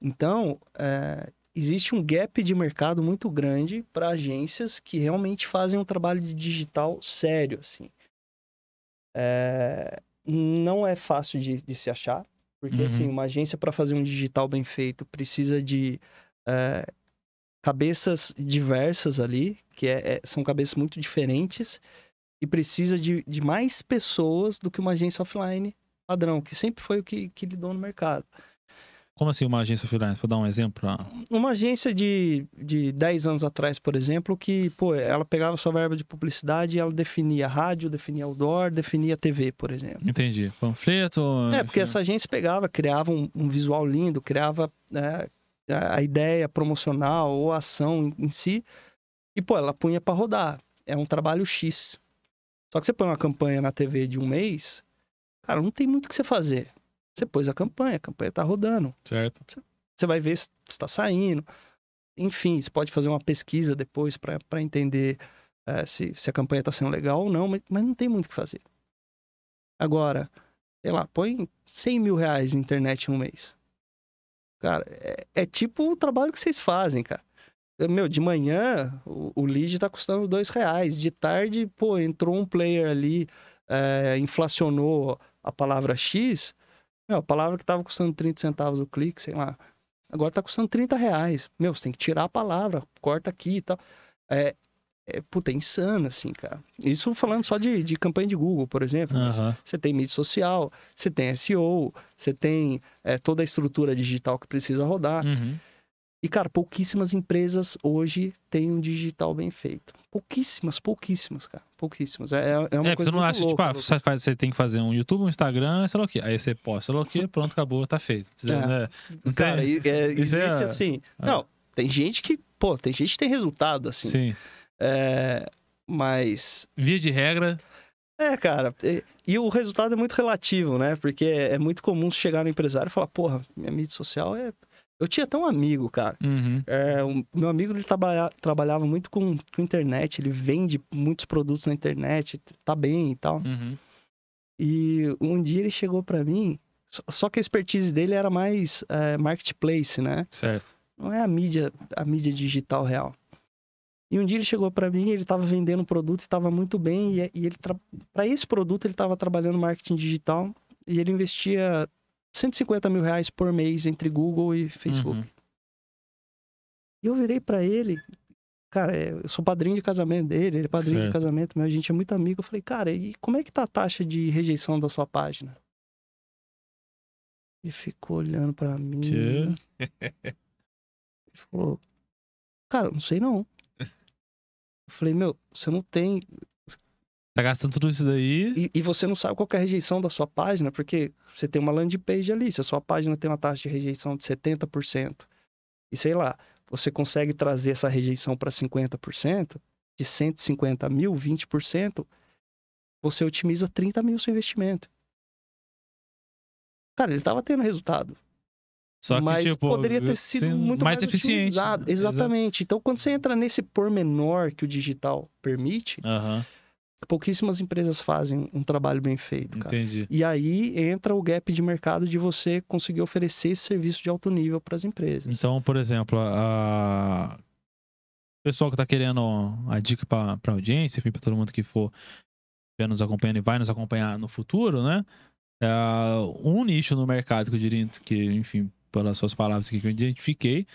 Então, é, existe um gap de mercado muito grande para agências que realmente fazem um trabalho de digital sério, assim. É... Não é fácil de, de se achar, porque, assim, uhum. assim, uma agência para fazer um digital bem feito precisa de é... cabeças diversas ali, que é, é, são cabeças muito diferentes, e precisa de, de mais pessoas do que uma agência offline padrão, que sempre foi o que, que lidou no mercado. Como assim uma agência freelance? Para dar um exemplo? Uma agência de, de 10 anos atrás, por exemplo, que, pô, ela pegava sua verba de publicidade e ela definia rádio, definia outdoor, definia TV, por exemplo. Entendi. Panfleto? É, porque essa agência pegava, criava um, um visual lindo, criava né, a ideia promocional ou a ação em, em si, e, pô, ela punha para rodar. É um trabalho X. Só que você põe uma campanha na TV de um mês, cara, não tem muito o que você fazer. Você pôs a campanha, a campanha tá rodando. Certo. Você vai ver se está saindo. Enfim, você pode fazer uma pesquisa depois para entender é, se, se a campanha está sendo legal ou não, mas, mas não tem muito o que fazer. Agora, sei lá, põe 100 mil reais em internet no mês. Cara, é, é, tipo o trabalho que vocês fazem, cara. Meu, de manhã o, o lead tá custando dois reais. De tarde, pô, entrou um player ali, é, inflacionou a palavra X. Meu, a palavra que tava custando 30 centavos o clique, sei lá. Agora tá custando 30 reais. Meu, você tem que tirar a palavra, corta aqui e tal. É, é, puta, é insano, assim, cara. Isso falando só de, de campanha de Google, por exemplo. Uhum. Você tem mídia social, você tem SEO, você tem é, toda a estrutura digital que precisa rodar. Uhum. E, cara, pouquíssimas empresas hoje têm um digital bem feito. Pouquíssimas, pouquíssimas, cara. Pouquíssimas. É, é uma é, coisa você não acha, tipo, louca, tipo, ah, você, faz, você tem que fazer um YouTube, um Instagram, sei lá o quê. Aí você posta, sei lá o quê, pronto, acabou, tá feito. É. Né? Cara, é, *laughs* existe é... assim. Ah. Não, tem gente que, pô, tem gente que tem resultado, assim. Sim. É, mas. Via de regra. É, cara. E, e, o resultado é muito relativo, né? Porque é, é muito comum chegar no empresário e falar, porra, minha mídia social é. Eu tinha até um amigo, cara. Uhum. É, o meu amigo ele trabalha, trabalhava muito com, com internet, ele vende muitos produtos na internet, tá bem e tal. Uhum. E um dia ele chegou para mim, só que a expertise dele era mais é, marketplace, né? Certo. Não é a mídia, a mídia digital real. E um dia ele chegou para mim, ele estava vendendo um produto e estava muito bem. E, e ele para esse produto ele estava trabalhando marketing digital e ele investia 150 mil reais por mês entre Google e Facebook. Uhum. E eu virei para ele, cara, é, eu sou padrinho de casamento dele, ele é padrinho certo. de casamento, mas a gente é muito amigo. Eu falei, cara, e como é que tá a taxa de rejeição da sua página? Ele ficou olhando para mim. Que? Ele falou, cara, não sei não. Eu falei, meu, você não tem. Tá gastando tudo isso daí. E, e, você não sabe qual é a rejeição da sua página, porque você tem uma landing page ali. Se a sua página tem uma taxa de rejeição de 70%, e sei lá, você consegue trazer essa rejeição para 50%, de 150 mil, 20%, você otimiza 30 mil seu investimento. Cara, ele tava tendo resultado. Só que, mas tipo, poderia ter sido muito mais, mais eficiente. Utilizado. Exatamente. Então, quando você entra nesse pormenor que o digital permite, uhum. Pouquíssimas empresas fazem um trabalho bem feito, cara. Entendi. E aí entra o gap de mercado de você conseguir oferecer esse serviço de alto nível para as empresas. Então, por exemplo, a... o pessoal que está querendo a dica para a audiência, enfim, para todo mundo que for nos acompanhando e vai nos acompanhar no futuro, né? É um nicho no mercado que eu diria que, enfim, pelas suas palavras aqui que eu identifiquei,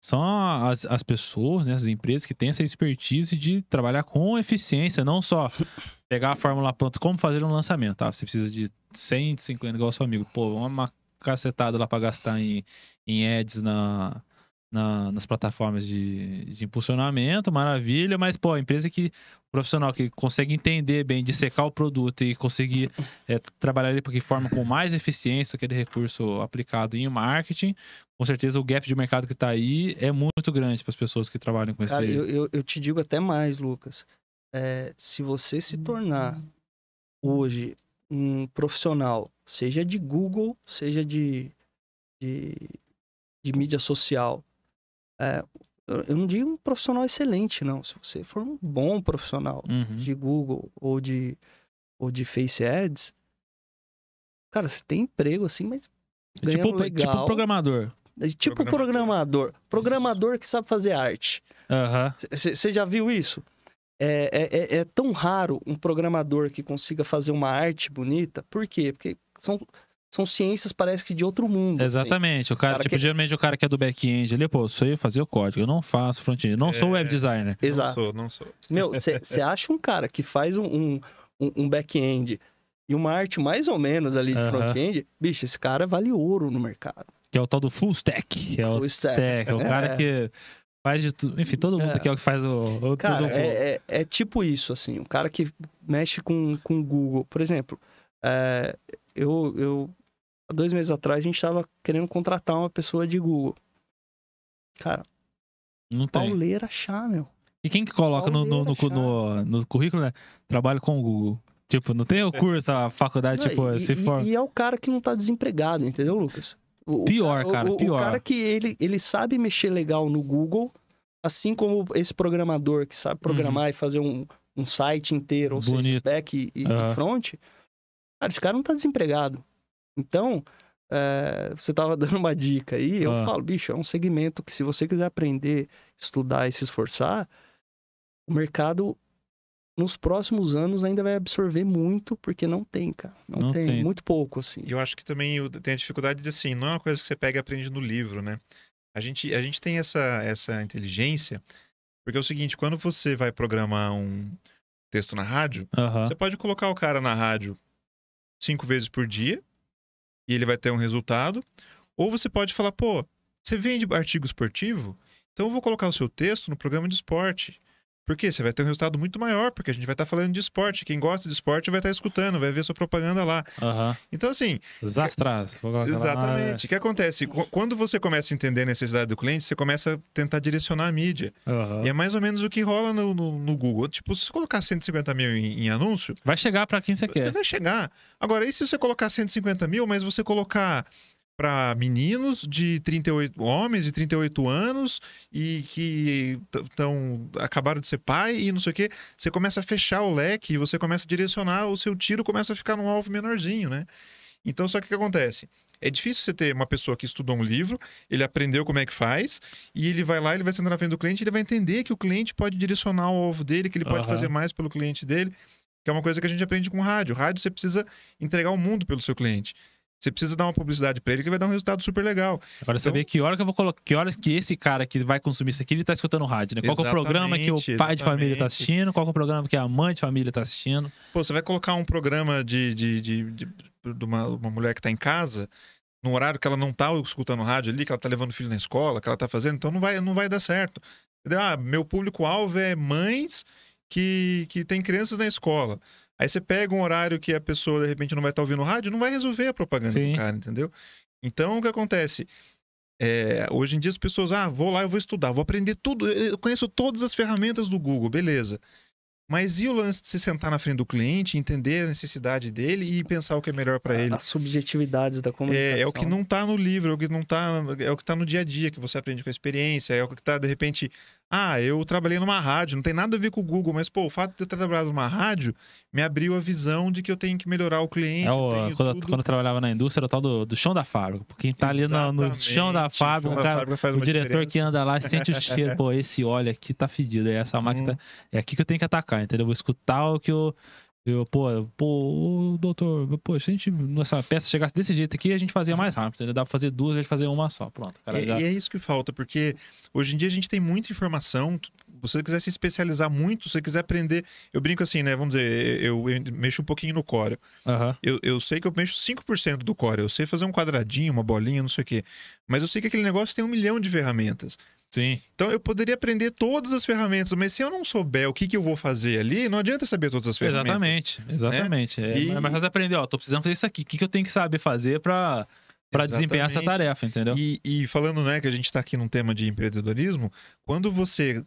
são as, as pessoas, né, as empresas que têm essa expertise de trabalhar com eficiência, não só pegar a fórmula pronta, como fazer um lançamento, tá? Você precisa de 150, igual seu amigo. Pô, uma cacetada lá para gastar em, em ads na, na, nas plataformas de, de, impulsionamento, maravilha, mas, pô, a empresa que, profissional que consegue entender bem, dissecar o produto e conseguir é, trabalhar ele de forma com mais eficiência aquele recurso aplicado em marketing, com certeza o gap de mercado que está aí é muito grande para as pessoas que trabalham com Cara, esse... Eu, eu, eu, te digo até mais, Lucas. É, se você se tornar hoje um profissional, seja de Google, seja de, de, de mídia social, é, eu não digo um profissional excelente, não. Se você for um bom profissional uhum. de Google ou de, ou de Face Ads, cara, você tem emprego assim, mas é tipo, tipo, legal. Tipo programador. É tipo programador. programador. Programador que sabe fazer arte. Você uhum. já viu isso? É, é, é, é, tão raro um programador que consiga fazer uma arte bonita. Por quê? Porque são são ciências, parece que de outro mundo. Assim. Exatamente. Assim. O cara, cara tipo, que... geralmente o cara que é do back-end ali, pô, eu sei fazer o código, eu não faço front-end, não é... sou web designer. Exato. Não sou, não sou. Meu, *laughs* você acha um cara que faz um, um, um back-end e uma arte mais ou menos ali de uh -huh. front-end, bicho, esse cara vale ouro no mercado. Que é o tal do full stack. Que é o full stack. stack. É o cara é. que faz de tudo. Enfim, todo mundo é. que é o que faz o, o cara, tudo. É, é, é, tipo isso, assim. Um cara que mexe com o Google. Por exemplo, é, eu, eu há dois meses atrás, a gente tava querendo contratar uma pessoa de Google. Cara, não tem. Pauleira chá, meu. E quem que coloca no, no, no, no, no currículo, né? Trabalho com o Google. Tipo, não tem o curso, a faculdade, não, tipo, e, se for. E, e, é o cara que não tá desempregado, entendeu, Lucas? O, pior, cara, o, pior. O cara que ele, ele sabe mexer legal no Google, assim como esse programador que sabe programar uhum. e fazer um, um site inteiro, ou Bonito. seja, back e, uhum. front, cara, esse cara não tá desempregado. Então, é, você tava *laughs* dando uma dica aí, eu uhum. falo, bicho, é um segmento que se você quiser aprender, estudar e se esforçar, o mercado nos próximos anos ainda vai absorver muito, porque não tem, cara. Não, não tem, tem, muito pouco, assim. Eu acho que também tem a dificuldade de, assim, não é uma coisa que você pega e aprende no livro, né? A gente, a gente tem essa, essa inteligência, porque é o seguinte, quando você vai programar um texto na rádio, uhum. você pode colocar o cara na rádio cinco vezes por dia, e ele vai ter um resultado, ou você pode falar, pô, você vende artigo esportivo? Então eu vou colocar o seu texto no programa de esporte. Porque você vai ter um resultado muito maior, porque a gente vai estar tá falando de esporte. Quem gosta de esporte vai estar tá escutando, vai ver sua propaganda lá. Uhum. Então, assim. Desastras. Exatamente. O que acontece? Quando você começa a entender a necessidade do cliente, você começa a tentar direcionar a mídia. Uhum. E é mais ou menos o que rola no, no, no Google. Tipo, se você colocar 150 mil em, em anúncio. Vai chegar para quem você, você quer. Você vai chegar. Agora, e se você colocar 150 mil, mas você colocar para meninos de 38 homens de 38 anos e que estão acabaram de ser pai e não sei o que, você começa a fechar o leque e você começa a direcionar, o seu tiro começa a ficar num alvo menorzinho, né? Então, só que o que acontece? É difícil você ter uma pessoa que estudou um livro, ele aprendeu como é que faz, e ele vai lá, ele vai sentar na frente do cliente, ele vai entender que o cliente pode direcionar o alvo dele, que ele pode uhum. fazer mais pelo cliente dele, que é uma coisa que a gente aprende com rádio. Rádio você precisa entregar o mundo pelo seu cliente. Você precisa dar uma publicidade para ele que vai dar um resultado super legal. Agora então... saber que hora que eu vou colocar, que horas que esse cara que vai consumir isso aqui, ele tá escutando rádio, né? Qual é o programa que o pai exatamente. de família tá assistindo, qual é o programa que a mãe de família tá assistindo. Pô, você vai colocar um programa de, de, de, de, de uma, uma mulher que tá em casa, num horário que ela não tá escutando rádio ali, que ela tá levando o filho na escola, que ela tá fazendo, então não vai, não vai dar certo. Ah, meu público-alvo é mães que, que têm crianças na escola. Aí você pega um horário que a pessoa de repente não vai estar ouvindo rádio, não vai resolver a propaganda Sim. do cara, entendeu? Então o que acontece? É, hoje em dia as pessoas, ah, vou lá, eu vou estudar, vou aprender tudo, eu conheço todas as ferramentas do Google, beleza. Mas e o lance de se sentar na frente do cliente, entender a necessidade dele e pensar o que é melhor para ele? As subjetividades da comunicação. É, é, o que não tá no livro, é o que não tá, é o que tá no dia a dia, que você aprende com a experiência, é o que tá, de repente, ah, eu trabalhei numa rádio, não tem nada a ver com o Google, mas, pô, o fato de eu ter trabalhado numa rádio me abriu a visão de que eu tenho que melhorar o cliente. É o, quando, tudo... quando, eu trabalhava na indústria, era o tal do, do chão da fábrica. Quem tá ali no, no, chão da fábrica, o, cara, da o diretor diferença. que anda lá sente o cheiro, pô, esse óleo aqui tá fedido, é essa máquina, hum. é aqui que eu tenho que atacar, entendeu? Eu vou escutar o que eu eu, pô, pô, doutor, pô, se a gente, nessa peça chegasse desse jeito aqui, a gente fazia mais rápido, entendeu? Dá pra fazer duas, a gente fazer uma só, pronto. Cara, já... E é isso que falta, porque hoje em dia a gente tem muita informação, se você quiser se especializar muito, se você quiser aprender, eu brinco assim, né, vamos dizer, eu, eu mexo um pouquinho no core. Uhum. Eu, eu sei que eu mexo 5% do core, eu sei fazer um quadradinho, uma bolinha, não sei o quê, mas eu sei que aquele negócio tem um milhão de ferramentas. Sim. Então eu poderia aprender todas as ferramentas, mas se eu não souber o que, que eu vou fazer ali, não adianta saber todas as ferramentas. Exatamente, né? exatamente. Né? É, e... Mas aprender, ó, tô precisando fazer isso aqui. O que, que eu tenho que saber fazer para para desempenhar essa tarefa, entendeu? E, e, falando, né, que a gente está aqui num tema de empreendedorismo, quando você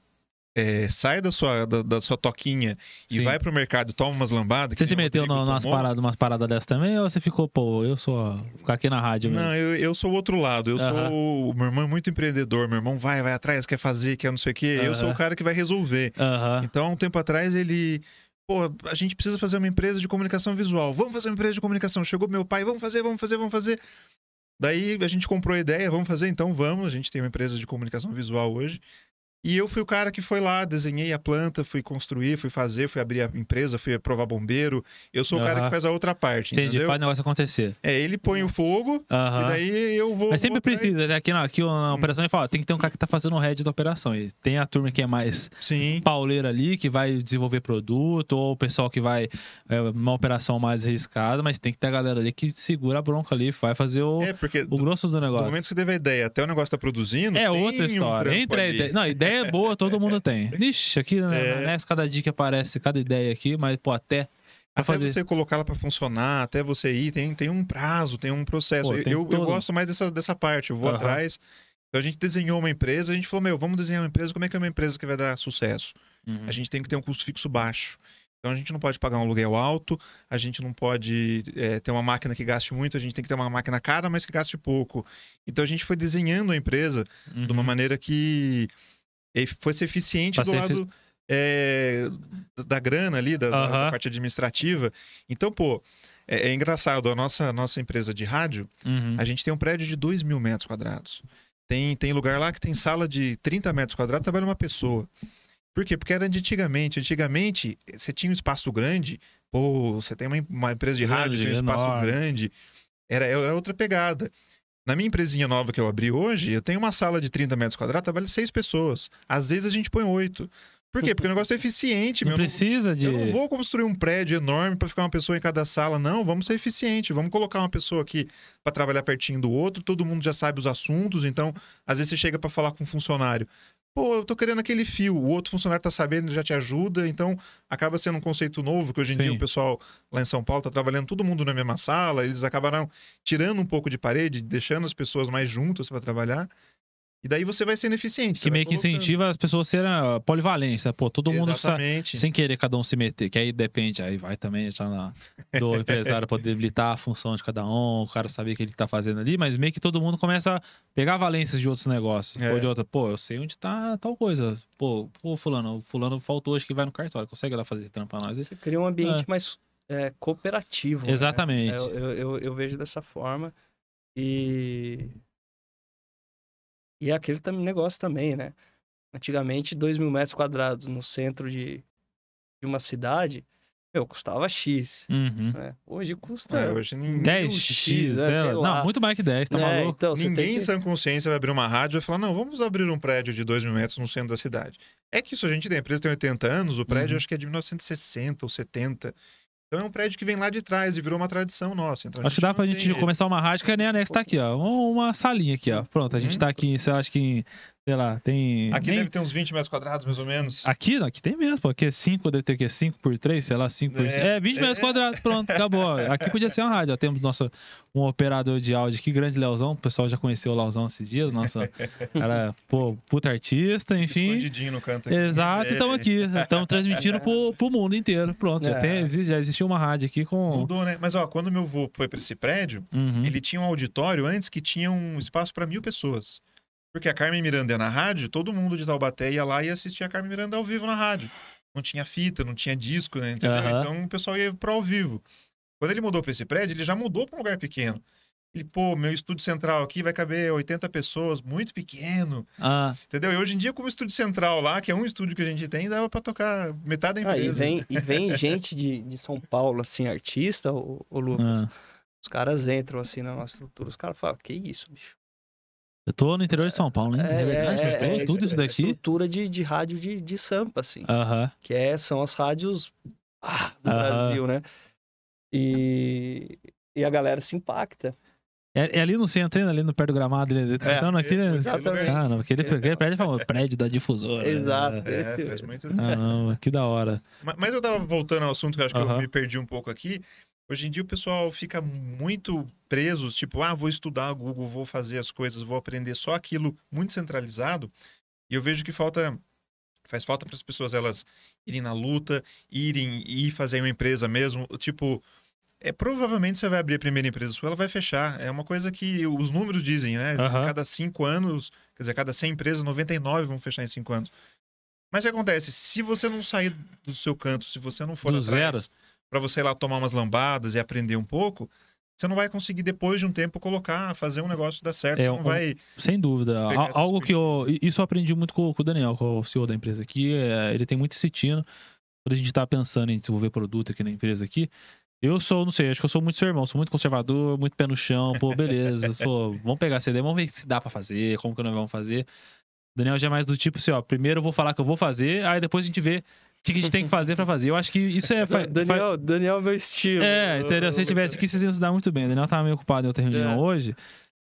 é, sai da sua, da, da sua toquinha e Sim. vai pro mercado toma umas lambadas. Você se meteu no, umas paradas umas paradas dessas também ou você ficou, pô, eu sou. Ficar aqui na rádio mesmo? Não, eu, eu sou o outro lado. Eu uh -huh. sou. O meu irmão é muito empreendedor. Meu irmão vai, vai atrás, quer fazer, quer não sei o quê. Uh -huh. Eu sou o cara que vai resolver. Uh -huh. Então, há um tempo atrás, ele. Pô, a gente precisa fazer uma empresa de comunicação visual. Vamos fazer uma empresa de comunicação. Chegou meu pai, vamos fazer, vamos fazer, vamos fazer. Daí a gente comprou a ideia, vamos fazer, então vamos. A gente tem uma empresa de comunicação visual hoje. E eu fui o cara que foi lá, desenhei a planta, fui construir, fui fazer, fui abrir a empresa, fui provar bombeiro. Eu sou uhum. o cara que faz a outra parte, Entendi, entendeu? faz o negócio acontecer. É, ele põe o fogo uhum. e daí eu vou... Mas sempre vou precisa, né? Aqui, aqui na hum. operação ele fala, tem que ter um cara que tá fazendo o head da operação. E tem a turma que é mais Sim. pauleira ali, que vai desenvolver produto, ou o pessoal que vai... É uma operação mais arriscada, mas tem que ter a galera ali que segura a bronca ali, vai fazer o, é, porque o grosso do negócio. No momento que você teve a ideia, até o negócio tá produzindo... É outra história. Um Entre a ideia... Não, a ideia é boa, todo mundo tem. Ixi, aqui é. né, cada dia que aparece, cada ideia aqui, mas pô, até. Até fazer... você colocar ela para funcionar, até você ir, tem, tem um prazo, tem um processo. Pô, tem eu, todo... eu gosto mais dessa, dessa parte, eu vou uhum. atrás. Então a gente desenhou uma empresa, a gente falou, meu, vamos desenhar uma empresa, como é que é uma empresa que vai dar sucesso? Uhum. A gente tem que ter um custo fixo baixo. Então a gente não pode pagar um aluguel alto, a gente não pode é, ter uma máquina que gaste muito, a gente tem que ter uma máquina cara, mas que gaste pouco. Então a gente foi desenhando a empresa uhum. de uma uhum. maneira que fosse eficiente do lado é, da grana ali, da, uhum. da, parte administrativa. Então, pô, é, é, engraçado, a nossa, nossa empresa de rádio, uhum. a gente tem um prédio de 2 mil metros quadrados. Tem, tem lugar lá que tem sala de 30 metros quadrados, trabalha uma pessoa. Por quê? Porque era de antigamente. Antigamente, você tinha um espaço grande, pô, você tem uma, uma empresa de rádio, grande, tem um espaço enorme. grande. Era, era outra pegada. Na minha empresinha nova que eu abri hoje, eu tenho uma sala de 30 metros quadrados, trabalha seis pessoas. Às vezes a gente põe oito. Por quê? Porque o *laughs* negócio é eficiente. Não meu. precisa de. Eu não vou construir um prédio enorme para ficar uma pessoa em cada sala. Não, vamos ser eficiente. Vamos colocar uma pessoa aqui para trabalhar pertinho do outro. Todo mundo já sabe os assuntos. Então, às vezes você chega para falar com um funcionário. Pô, eu tô querendo aquele fio. O outro funcionário tá sabendo, já te ajuda. Então, acaba sendo um conceito novo, que hoje em Sim. dia o pessoal lá em São Paulo tá trabalhando todo mundo na mesma sala. Eles acabaram tirando um pouco de parede, deixando as pessoas mais juntas para trabalhar. E daí você vai sendo eficiente. Que meio que incentiva as pessoas a serem uh, polivalência. Pô, todo mundo Exatamente. sem querer cada um se meter. Que aí depende, aí vai também já na, do *laughs* empresário poder habilitar a função de cada um, o cara saber o que ele tá fazendo ali, mas meio que todo mundo começa a pegar valências de outros negócios. É. Ou de outra, pô, eu sei onde tá tal coisa. Pô, pô, fulano, fulano faltou hoje que vai no cartório, consegue lá fazer pra nós. Você cria um ambiente é. mais é, cooperativo. Né? Exatamente. Né? Eu, eu, eu vejo dessa forma. E e é aquele negócio também, né? Antigamente, 2 mil metros quadrados no centro de, de uma cidade, meu, custava X. Uhum. Né? Hoje custa. É, hoje ninguém... 10 X, é, Não, muito mais que 10, tá é, maluco? Então, ninguém em sã consciência vai abrir uma rádio e vai falar: não, vamos abrir um prédio de 2 mil metros no centro da cidade. É que isso a gente tem, a empresa tem 80 anos, o prédio uhum. acho que é de 1960 ou 70. Então é um prédio que vem lá de trás e virou uma tradição nossa. Então, acho que dá pra gente começar uma rádio que nem a Nex tá aqui, ó. Uma salinha aqui, ó. Pronto, a gente uhum. tá aqui, sei lá, acho que sei lá, tem. Aqui nem... deve ter uns 20 metros quadrados, mais ou menos. Aqui, não, aqui tem mesmo, pô. Aqui é 5, deve ter que 5 por 3, sei lá, 5 por 6. É, é 20 é. metros quadrados, pronto, acabou. Aqui podia ser uma rádio. Ó, temos nosso, um operador de áudio que grande Leozão. O pessoal já conheceu o Leozão esses dias. Nossa, *laughs* cara, pô, puta artista, enfim. Escondidinho no canto aqui. Exato, estamos aqui. Estamos transmitindo pro, pro mundo inteiro. Pronto, é. já, tem, já existiu uma rádio aqui com. Mudou, né? Mas ó, quando meu avô foi pra esse prédio, uhum. ele tinha um auditório antes que tinha um espaço para mil pessoas. Porque a Carmen Miranda é na rádio, todo mundo de Taubaté ia lá e assistia a Carmen Miranda ao vivo na rádio. Não tinha fita, não tinha disco, né? Entendeu? Uhum. Então o pessoal ia pro ao vivo. Quando ele mudou para esse prédio, ele já mudou para um lugar pequeno. Ele, pô, meu estúdio central aqui vai caber 80 pessoas, muito pequeno. Ah. Entendeu? E hoje em dia, como o estúdio central lá, que é um estúdio que a gente tem, dava para tocar metade da empresa. Ah, e, vem, *laughs* e vem gente de, de São Paulo, assim, artista, o, o Lucas. Ah. Os caras entram assim na nossa estrutura, os caras falam, que isso, bicho? Eu tô no interior de São Paulo, né? É, é verdade, é, é, tudo isso daqui. estrutura de, de rádio de, de Sampa, assim. Uh -huh. Que é, são as rádios ah, do uh -huh. Brasil, né? E, e a galera se impacta. É, é ali no centro, ali no perto do gramado, ali, é, então, aqui, né? Exatamente. Caramba, aquele, aquele prédio é prédio da difusora. Exato. É, esse... faz muito tempo. Caramba, que da hora. Mas, mas, eu tava voltando ao assunto que eu acho que eu me perdi um pouco aqui. Hoje em dia o pessoal fica muito preso, tipo, ah, vou estudar Google, vou fazer as coisas, vou aprender só aquilo muito centralizado. E eu vejo que falta faz falta para as pessoas elas irem na luta, irem e fazer uma empresa mesmo, tipo, é provavelmente você vai abrir a primeira empresa sua, ela vai fechar. É uma coisa que os números dizem, né? Uhum. Cada cinco anos, quer dizer, cada 100 empresas, 99 vão fechar em cinco anos. Mas o que acontece? Se você não sair do seu canto, se você não for do atrás, zero para você ir lá tomar umas lambadas e aprender um pouco, você não vai conseguir depois de um tempo colocar, fazer um negócio dar certo. É, você não um, vai. Sem dúvida. Algo que eu. Isso eu aprendi muito com, com, o Daniel, com o CEO da empresa aqui. É, ele tem muito esse tino. Quando a gente está pensando em desenvolver produto aqui na empresa aqui. Eu sou, não sei, acho que eu sou muito seu irmão, sou muito conservador, muito pé no chão, pô, beleza. *laughs* pô, vamos pegar essa ideia, vamos ver se dá para fazer, como que nós vamos fazer. Daniel já é mais do tipo assim, ó, primeiro eu vou falar que eu vou fazer, aí depois a gente vê o que a gente tem que fazer pra fazer. Eu acho que isso é. *laughs* Daniel, Daniel é meu estilo. É, entendeu? Se você tivesse aqui, vocês iam se dar muito bem. O Daniel tava meio ocupado em outra reunião é. hoje.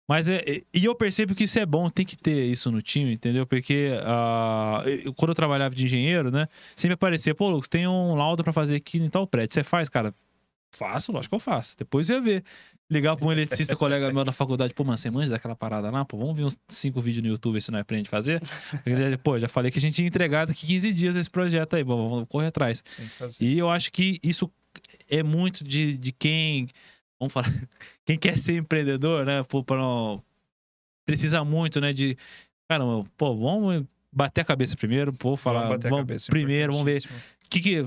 Mas é, e eu percebo que isso é bom, tem que ter isso no time, entendeu? Porque uh, quando eu trabalhava de engenheiro, né? Sempre aparecia, pô, Lucas, tem um laudo para fazer aqui em tal prédio. Você faz, cara, Faço, lógico que eu faço. Depois ia ver. Ligar pra um eletricista *laughs* colega meu da faculdade, pô, mano, você manja daquela parada lá? Pô, vamos ver uns cinco vídeos no YouTube se não aprende a fazer? pô, já falei que a gente ia entregar daqui 15 dias esse projeto aí, bom, vamos correr atrás. E eu acho que isso é muito de, de quem, vamos falar, *laughs* quem quer ser empreendedor, né? Pô, pra não, precisa muito, né, de, caramba, pô, vamos bater a cabeça primeiro, pô, falar, vamos, bater vamos a cabeça, primeiro, vamos ver o que que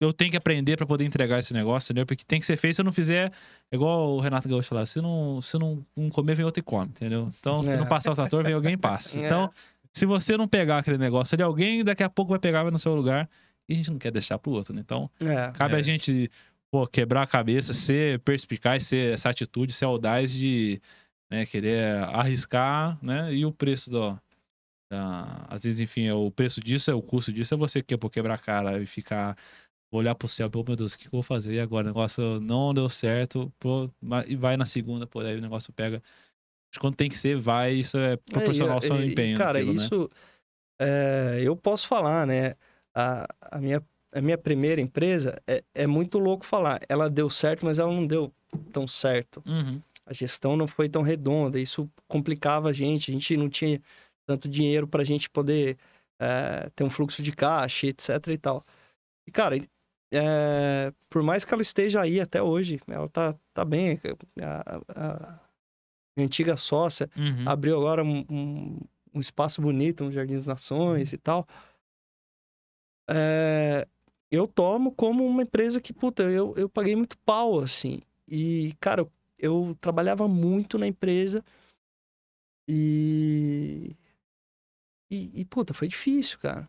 eu tenho que aprender para poder entregar esse negócio, entendeu? Porque tem que ser feito. Se eu não fizer, é igual o Renato Gaúcho falava, se não, se não, não comer, vem outro e come, entendeu? Então, se é. não passar o trator, vem alguém e passa. É. Então, se você não pegar aquele negócio ali, alguém daqui a pouco vai pegar vai no seu lugar e a gente não quer deixar pro outro, né? Então, é. cabe a é. gente pô, quebrar a cabeça, ser perspicaz, ser essa atitude, ser audaz de né, querer arriscar, né? E o preço do. Da, às vezes, enfim, é o preço disso, é o custo disso, é você que pô, quebrar a cara e ficar olhar pro céu, pô, meu Deus, o que, eu vou fazer e agora? O negócio não deu certo, pô, e vai na segunda, pô, aí o negócio pega. Quando tem que ser, vai, isso é proporcional é, ao seu empenho. Cara, naquilo, né? isso né? é, eu posso falar, né? A, a, minha, a minha primeira empresa é, é muito louco falar. Ela deu certo, mas ela não deu tão certo. Uhum. A gestão não foi tão redonda, isso complicava a gente, a gente não tinha tanto dinheiro para a gente poder é, ter um fluxo de caixa, etc e tal. E, cara, é, por mais que ela esteja aí até hoje, ela tá, tá bem. A, a, a antiga sócia uhum. abriu agora um, um, um, espaço bonito no Jardim das Nações uhum. e tal. É, eu tomo como uma empresa que, puta, eu, eu paguei muito pau, assim. E, cara, eu, eu trabalhava muito na empresa e... e. E, puta, foi difícil, cara.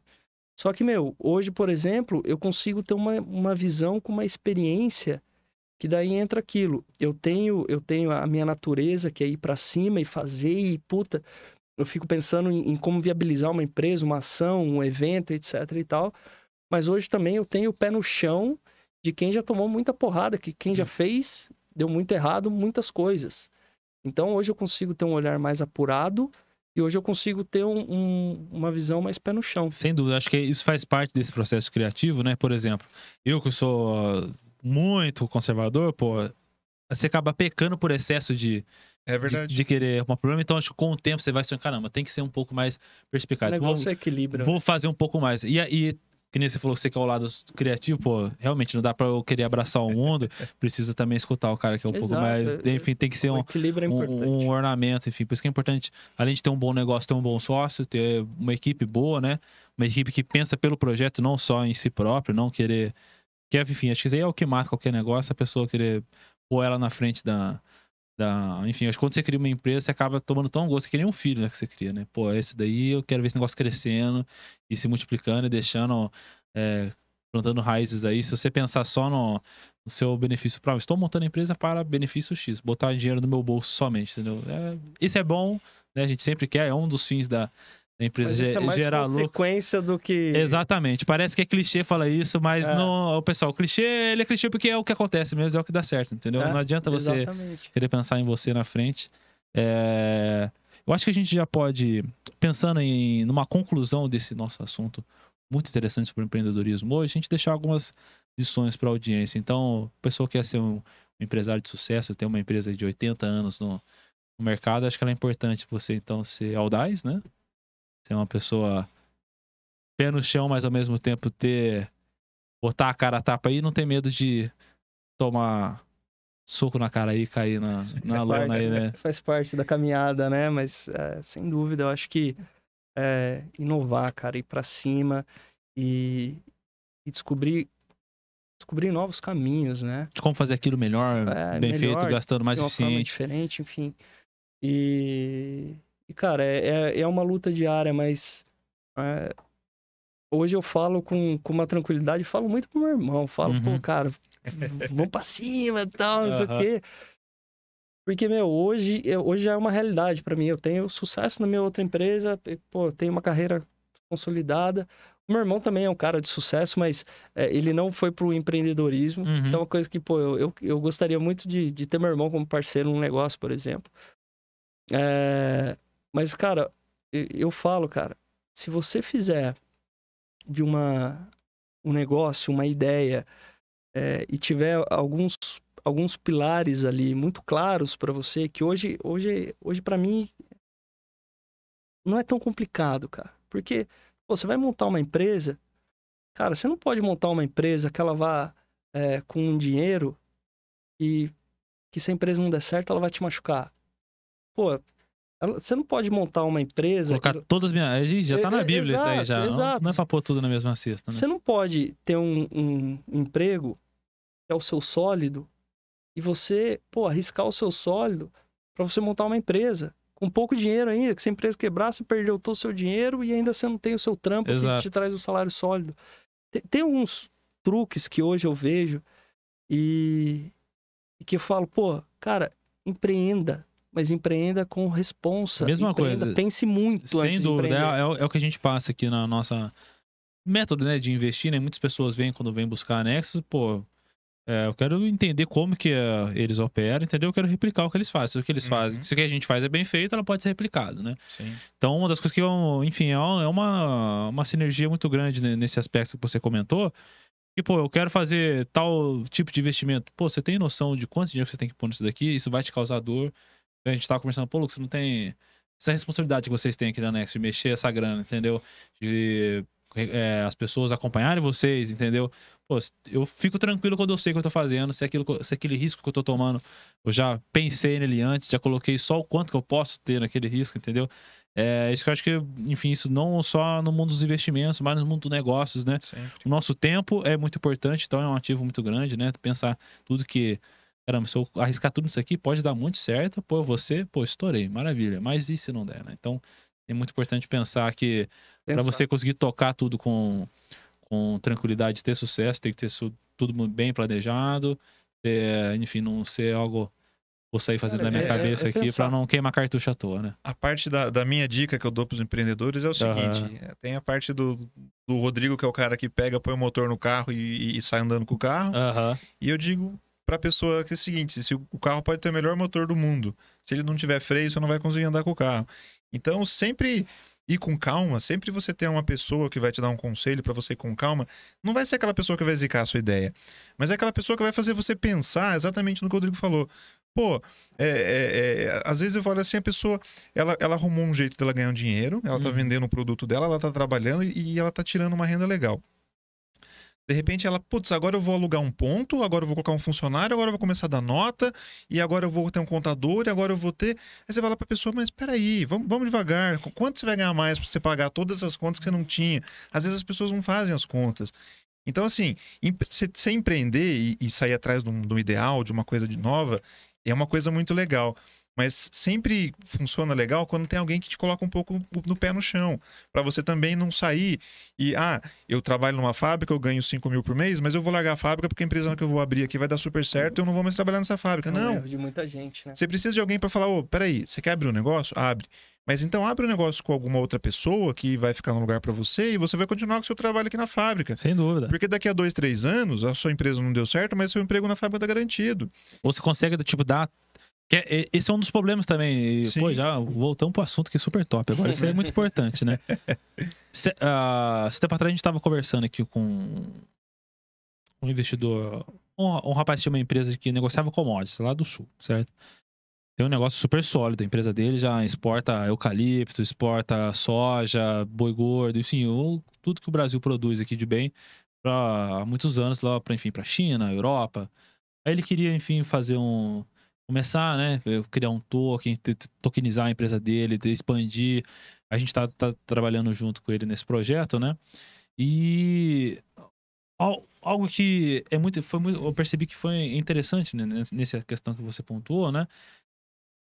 Só que, meu, hoje, por exemplo, eu consigo ter uma, uma visão com uma experiência que daí entra aquilo. Eu tenho, eu tenho a minha natureza, que é ir para cima e fazer e puta, eu fico pensando em, em, como viabilizar uma empresa, uma ação, um evento, etc e tal. Mas hoje também eu tenho o pé no chão de quem já tomou muita porrada, que quem já fez deu muito errado muitas coisas. Então hoje eu consigo ter um olhar mais apurado e hoje eu consigo ter um, um, uma visão mais pé no chão. Sem dúvida, acho que isso faz parte desse processo criativo, né? Por exemplo, eu que sou muito conservador, pô, você acaba pecando por excesso de. É verdade. De, de querer um problema. Então, acho que com o tempo você vai se caramba, tem que ser um pouco mais perspicaz. O negócio vou, é equilíbrio. Vou fazer um pouco mais. E, e que nem você falou que você quer o lado criativo, pô, realmente não dá pra eu querer abraçar o mundo, *laughs* preciso também escutar o cara que é um Exato. pouco mais. É, enfim, tem que ser um, é um, um, ornamento, enfim. Por isso que é importante, além de ter um bom negócio, ter um bom sócio, ter uma equipe boa, né? Uma equipe que pensa pelo projeto, não só em si próprio, não querer. Que, enfim, acho que isso aí é o que mata qualquer negócio, a pessoa querer pôr ela na frente da, da, enfim, acho que quando você cria uma empresa, você acaba tomando tão gosto que nem um filho né, que você cria, né? Pô, esse daí eu quero ver esse negócio crescendo e se multiplicando e deixando, é, plantando raízes aí. Se você pensar só no, no seu benefício próprio, estou montando a empresa para benefício X, botar dinheiro no meu bolso somente, entendeu? É, isso é bom, né? A gente sempre quer, é um dos fins da, da empresa mas isso é mais gerar consequência lucro. do que. Exatamente. Parece que é clichê falar isso, mas é. não. O pessoal, o clichê, ele é clichê porque é o que acontece mesmo, é o que dá certo, entendeu? É, não adianta você exatamente. querer pensar em você na frente. É... Eu acho que a gente já pode, pensando em numa conclusão desse nosso assunto muito interessante sobre empreendedorismo hoje, a gente deixar algumas lições para a audiência. Então, a pessoa que quer ser um, um empresário de sucesso, ter uma empresa de 80 anos no, no mercado, acho que ela é importante você então ser audaz, né? Ser uma pessoa pé no chão, mas ao mesmo tempo ter. botar a cara a tapa aí e não ter medo de tomar soco na cara aí e cair na, na lona aí, né? Faz parte da caminhada, né? Mas é, sem dúvida, eu acho que é, inovar, cara, ir para cima e, e, descobrir descobrir novos caminhos, né? Como fazer aquilo melhor, é, bem melhor, feito, gastando mais eficiente. diferente, enfim. E, e, cara, é, é, é uma luta diária, mas é, hoje eu falo com, com uma tranquilidade, falo muito pro meu irmão, falo, uhum. pô, cara, vamos pra cima e tal, não uhum. sei o quê. Porque, meu, hoje, hoje é uma realidade para mim. Eu tenho sucesso na minha outra empresa, pô, tenho uma carreira consolidada. O meu irmão também é um cara de sucesso, mas é, ele não foi pro empreendedorismo. Uhum. é uma coisa que, pô, eu, eu, eu gostaria muito de, de ter meu irmão como parceiro num negócio, por exemplo. É, mas, cara, eu falo, cara, se você fizer de uma um negócio, uma ideia, é, e tiver alguns, alguns pilares ali muito claros para você, que hoje, hoje, hoje para mim, não é tão complicado, cara. Porque pô, você vai montar uma empresa, cara, você não pode montar uma empresa que ela vá é, com um dinheiro e que se a empresa não der certo, ela vai te machucar. Pô, você não pode montar uma empresa. Colocar que... todas as minhas. Já tá na Bíblia exato, isso aí já. Exato. Não é pra pôr tudo na mesma cesta. Né? Você não pode ter um, um, emprego que é o seu sólido e você, pô, arriscar o seu sólido para você montar uma empresa. Com pouco dinheiro ainda, que se a empresa quebrar, você perdeu todo o seu dinheiro e ainda você não tem o seu trampo exato. que te traz o salário sólido. Tem, tem alguns truques que hoje eu vejo e, e que eu falo, pô, cara, empreenda mas empreenda com responsa. Mesma empreenda, coisa. Pense muito Sem antes dúvida. é, é, é, o que a gente passa aqui na nossa método né, de investir, né? Muitas pessoas vêm quando vêm buscar anexos, pô, é, eu quero entender como que uh, eles operam, entendeu? Eu quero replicar o que eles fazem. O que eles uhum. fazem, se o que a gente faz é bem feito, ela pode ser replicado, né? Sim. Então, uma das coisas que, eu, enfim, é uma, uma sinergia muito grande nesse aspecto que você comentou. E, pô, eu quero fazer tal tipo de investimento. Pô, você tem noção de quanto dinheiro você tem que pôr nisso daqui? Isso vai te causar dor a gente tava conversando, pô, Lucas, você não tem essa responsabilidade que vocês têm aqui da Next de mexer essa grana, entendeu? De é, as pessoas acompanharem vocês, entendeu? Pô, eu fico tranquilo quando eu sei o que eu tô fazendo, se, aquilo, se aquele risco que eu tô tomando, eu já pensei nele antes, já coloquei só o quanto que eu posso ter naquele risco, entendeu? É isso que eu acho que, enfim, isso não só no mundo dos investimentos, mas no mundo dos negócios, né? Sempre. O nosso tempo é muito importante, então é um ativo muito grande, né? Pensar tudo que caramba, se eu arriscar tudo isso aqui, pode dar muito certo, pô, você, pô, estourei, maravilha. Mas e se não der, né? Então, é muito importante pensar que para você conseguir tocar tudo com, com tranquilidade, ter sucesso, tem que ter tudo bem planejado, ter, enfim, não ser algo vou sair fazendo Cara, na minha é, cabeça é, é aqui para não queimar cartucho à toa, né? A parte da, da minha dica que eu dou para os empreendedores é o seguinte: uhum. tem a parte do, do Rodrigo, que é o cara que pega, põe o motor no carro e, e sai andando com o carro. Uhum. E eu digo para a pessoa que é o seguinte: se o carro pode ter o melhor motor do mundo, se ele não tiver freio, você não vai conseguir andar com o carro. Então, sempre ir com calma, sempre você ter uma pessoa que vai te dar um conselho para você ir com calma, não vai ser aquela pessoa que vai zicar a sua ideia, mas é aquela pessoa que vai fazer você pensar exatamente no que o Rodrigo falou. Pô, é, é, é, às vezes eu falo assim, a pessoa, ela, ela arrumou um jeito dela ganhar um dinheiro, ela tá uhum. vendendo o produto dela, ela tá trabalhando e, e ela tá tirando uma renda legal. De repente ela, putz, agora eu vou alugar um ponto, agora eu vou colocar um funcionário, agora eu vou começar a dar nota, e agora eu vou ter um contador, e agora eu vou ter. Aí você fala pra pessoa, mas peraí, vamos, vamos devagar. Quanto você vai ganhar mais para você pagar todas as contas que você não tinha? Às vezes as pessoas não fazem as contas. Então, assim, você empreender e, e sair atrás de um, de um ideal, de uma coisa de nova, é uma coisa muito legal. Mas sempre funciona legal quando tem alguém que te coloca um pouco no pé no chão. para você também não sair e, ah, eu trabalho numa fábrica, eu ganho 5 mil por mês, mas eu vou largar a fábrica porque a empresa que eu vou abrir aqui vai dar super certo e eu não vou mais trabalhar nessa fábrica. É um não. de muita gente, né? Você precisa de alguém para falar, ô, oh, peraí, você quer abrir um negócio? Abre. Mas então abre o um negócio com alguma outra pessoa que vai ficar no lugar para você e você vai continuar com o seu trabalho aqui na fábrica. Sem dúvida. Porque daqui a dois, três anos, a sua empresa não deu certo, mas seu emprego na fábrica tá garantido. Ou você consegue, tipo, dar que é, esse é um dos problemas também. E, pô, já voltamos pro assunto que é super top. Agora, isso é muito importante, né? *laughs* Se, uh, esse tempo atrás a gente estava conversando aqui com um investidor, um, um rapaz tinha uma empresa que negociava commodities lá do sul, certo? Tem um negócio super sólido. A empresa dele já exporta eucalipto, exporta soja, boi gordo, enfim, tudo que o Brasil produz aqui de bem para muitos anos lá, para enfim, para China, Europa. Aí ele queria, enfim, fazer um começar, né? Criar um token, tokenizar a empresa dele, expandir. A gente tá, tá trabalhando junto com ele nesse projeto, né? E algo que é muito, foi muito, eu percebi que foi interessante né, nessa questão que você pontuou, né?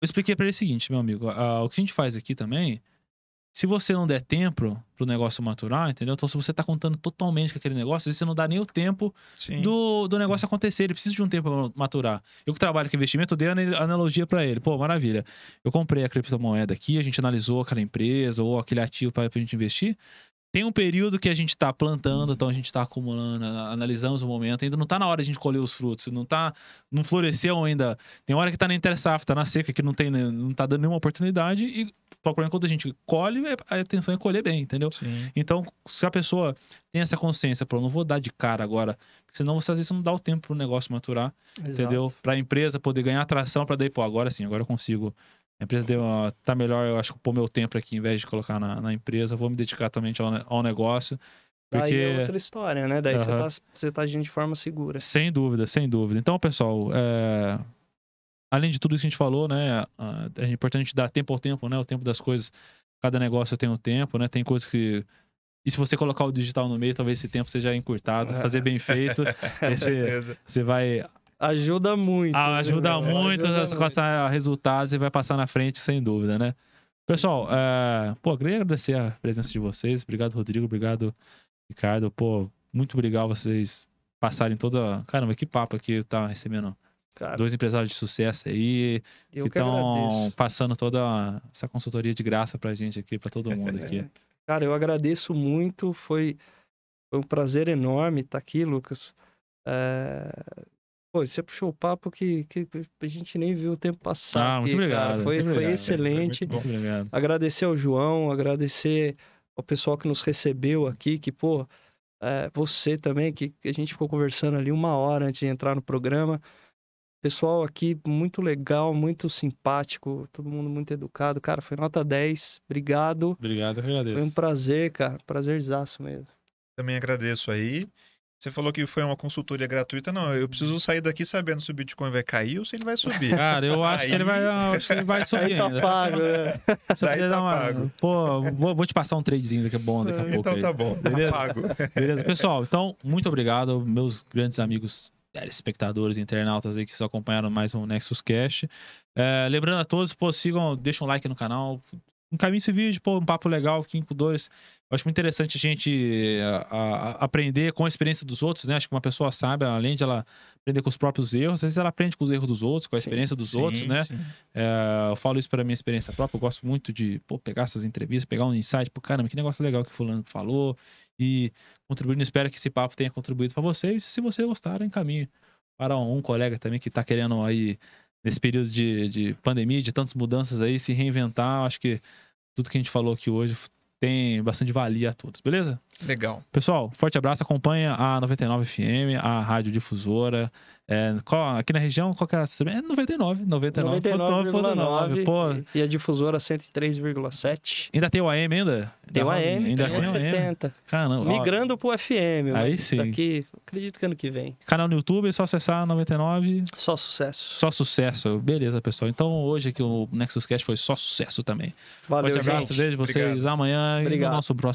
Eu expliquei para ele o seguinte, meu amigo, o que a gente faz aqui também se você não der tempo pro negócio maturar, entendeu? Então, se você tá contando totalmente com aquele negócio, você não dá nem o tempo do, do negócio acontecer. Ele precisa de um tempo pra maturar. Eu que trabalho com investimento, eu dei analogia para ele. Pô, maravilha. Eu comprei a criptomoeda aqui, a gente analisou aquela empresa ou aquele ativo para a gente investir. Tem um período que a gente está plantando, então a gente está acumulando, analisamos o momento. Ainda não está na hora de a gente colher os frutos, não tá, não floresceu ainda. Tem hora que está na intersafra, está na seca, que não tem, não tá dando nenhuma oportunidade e problema quando a gente colhe, é, a intenção é colher bem, entendeu? Sim. Então, se a pessoa tem essa consciência, pô, não vou dar de cara agora, senão você às vezes não dá o tempo pro negócio maturar, Exato. entendeu? Para a empresa poder ganhar atração para daí, pô, agora sim, agora eu consigo a empresa deu, tá melhor, eu acho que pôr meu tempo aqui, em vez de colocar na, na empresa, vou me dedicar também ao, ao negócio. Porque... Daí é outra história, né? Daí uhum. você, tá, você tá agindo de forma segura. Sem dúvida, sem dúvida. Então, pessoal, é... além de tudo isso que a gente falou, né? É importante dar tempo ao tempo, né? O tempo das coisas. Cada negócio tem um tempo, né? Tem coisas que. E se você colocar o digital no meio, talvez esse tempo seja encurtado, fazer bem feito. *laughs* você, você vai Ajuda muito. Ah, né, ajuda né? muito ajuda a passar resultados e vai passar na frente, sem dúvida, né? Pessoal, é... pô, queria agradecer a presença de vocês. Obrigado, Rodrigo. Obrigado, Ricardo. Pô, muito obrigado vocês passarem toda. Caramba, que papo aqui tá recebendo Cara, dois empresários de sucesso aí que estão passando toda essa consultoria de graça pra gente aqui, pra todo mundo aqui. *laughs* Cara, eu agradeço muito. Foi, foi um prazer enorme estar aqui, Lucas. É... Pô, você puxou o papo que, que a gente nem viu o tempo passar. Ah, muito obrigado. Foi, muito foi obrigado. excelente. Foi muito, muito obrigado. Agradecer ao João, agradecer ao pessoal que nos recebeu aqui, que, pô, é, você também, que a gente ficou conversando ali uma hora antes de entrar no programa. Pessoal aqui muito legal, muito simpático, todo mundo muito educado. Cara, foi nota 10. Obrigado. Obrigado, eu agradeço. Foi um prazer, cara. Prazerzaço mesmo. Também agradeço aí. Você falou que foi uma consultoria gratuita. Não, eu preciso sair daqui sabendo se o Bitcoin vai cair ou se ele vai subir. Cara, eu acho Aí... que ele vai, acho que ele vai subir *laughs* Aí tá ainda. Pago, né? Só Daí tá uma... pago. Pô, vou, vou, te passar um tradezinho daqui bom daqui a então pouco. Então tá bom, tá Beleza? pago. Beleza? Pessoal, então, muito obrigado, meus grandes amigos espectadores, internautas aí que só acompanharam mais um Nexus Cash. É, lembrando a todos, pô, sigam, deixem um like no canal. Encaminhe esse vídeo, pô, um papo legal, Kim com dois. Eu acho muito interessante a gente a, a, aprender com a experiência dos outros, né? Acho que uma pessoa sabe, além de ela aprender com os próprios erros, às vezes ela aprende com os erros dos outros, com a experiência dos sim, outros, né? É, eu falo isso para minha experiência própria, eu gosto muito de pô, pegar essas entrevistas, pegar um insight, pô, caramba, que negócio legal que fulano falou e contribuindo, espero que esse papo tenha contribuído para vocês. Se você gostar, encaminhe para um colega também que está querendo aí, nesse período de, de pandemia, de tantas mudanças aí, se reinventar. Acho que tudo que a gente falou aqui hoje tem bastante valia a todos, beleza? Legal. Pessoal, forte abraço. Acompanha a 99 FM, a rádio difusora. É, qual, aqui na região, qual que é a... É 99, 99, 99,9. Pô. E a difusora 103,7. Ainda tem o AM ainda? Tem o AM, ainda tem o 70. Caramba. Migrando ó. pro FM. Aí sim. Daqui, acredito que ano que vem. Canal no YouTube, é só acessar 99. Só sucesso. Só sucesso. Beleza, pessoal. Então hoje aqui o Nexus Cast foi só sucesso também. Valeu, Forte abraço, gente. vejo vocês Obrigado. amanhã Obrigado. no nosso próximo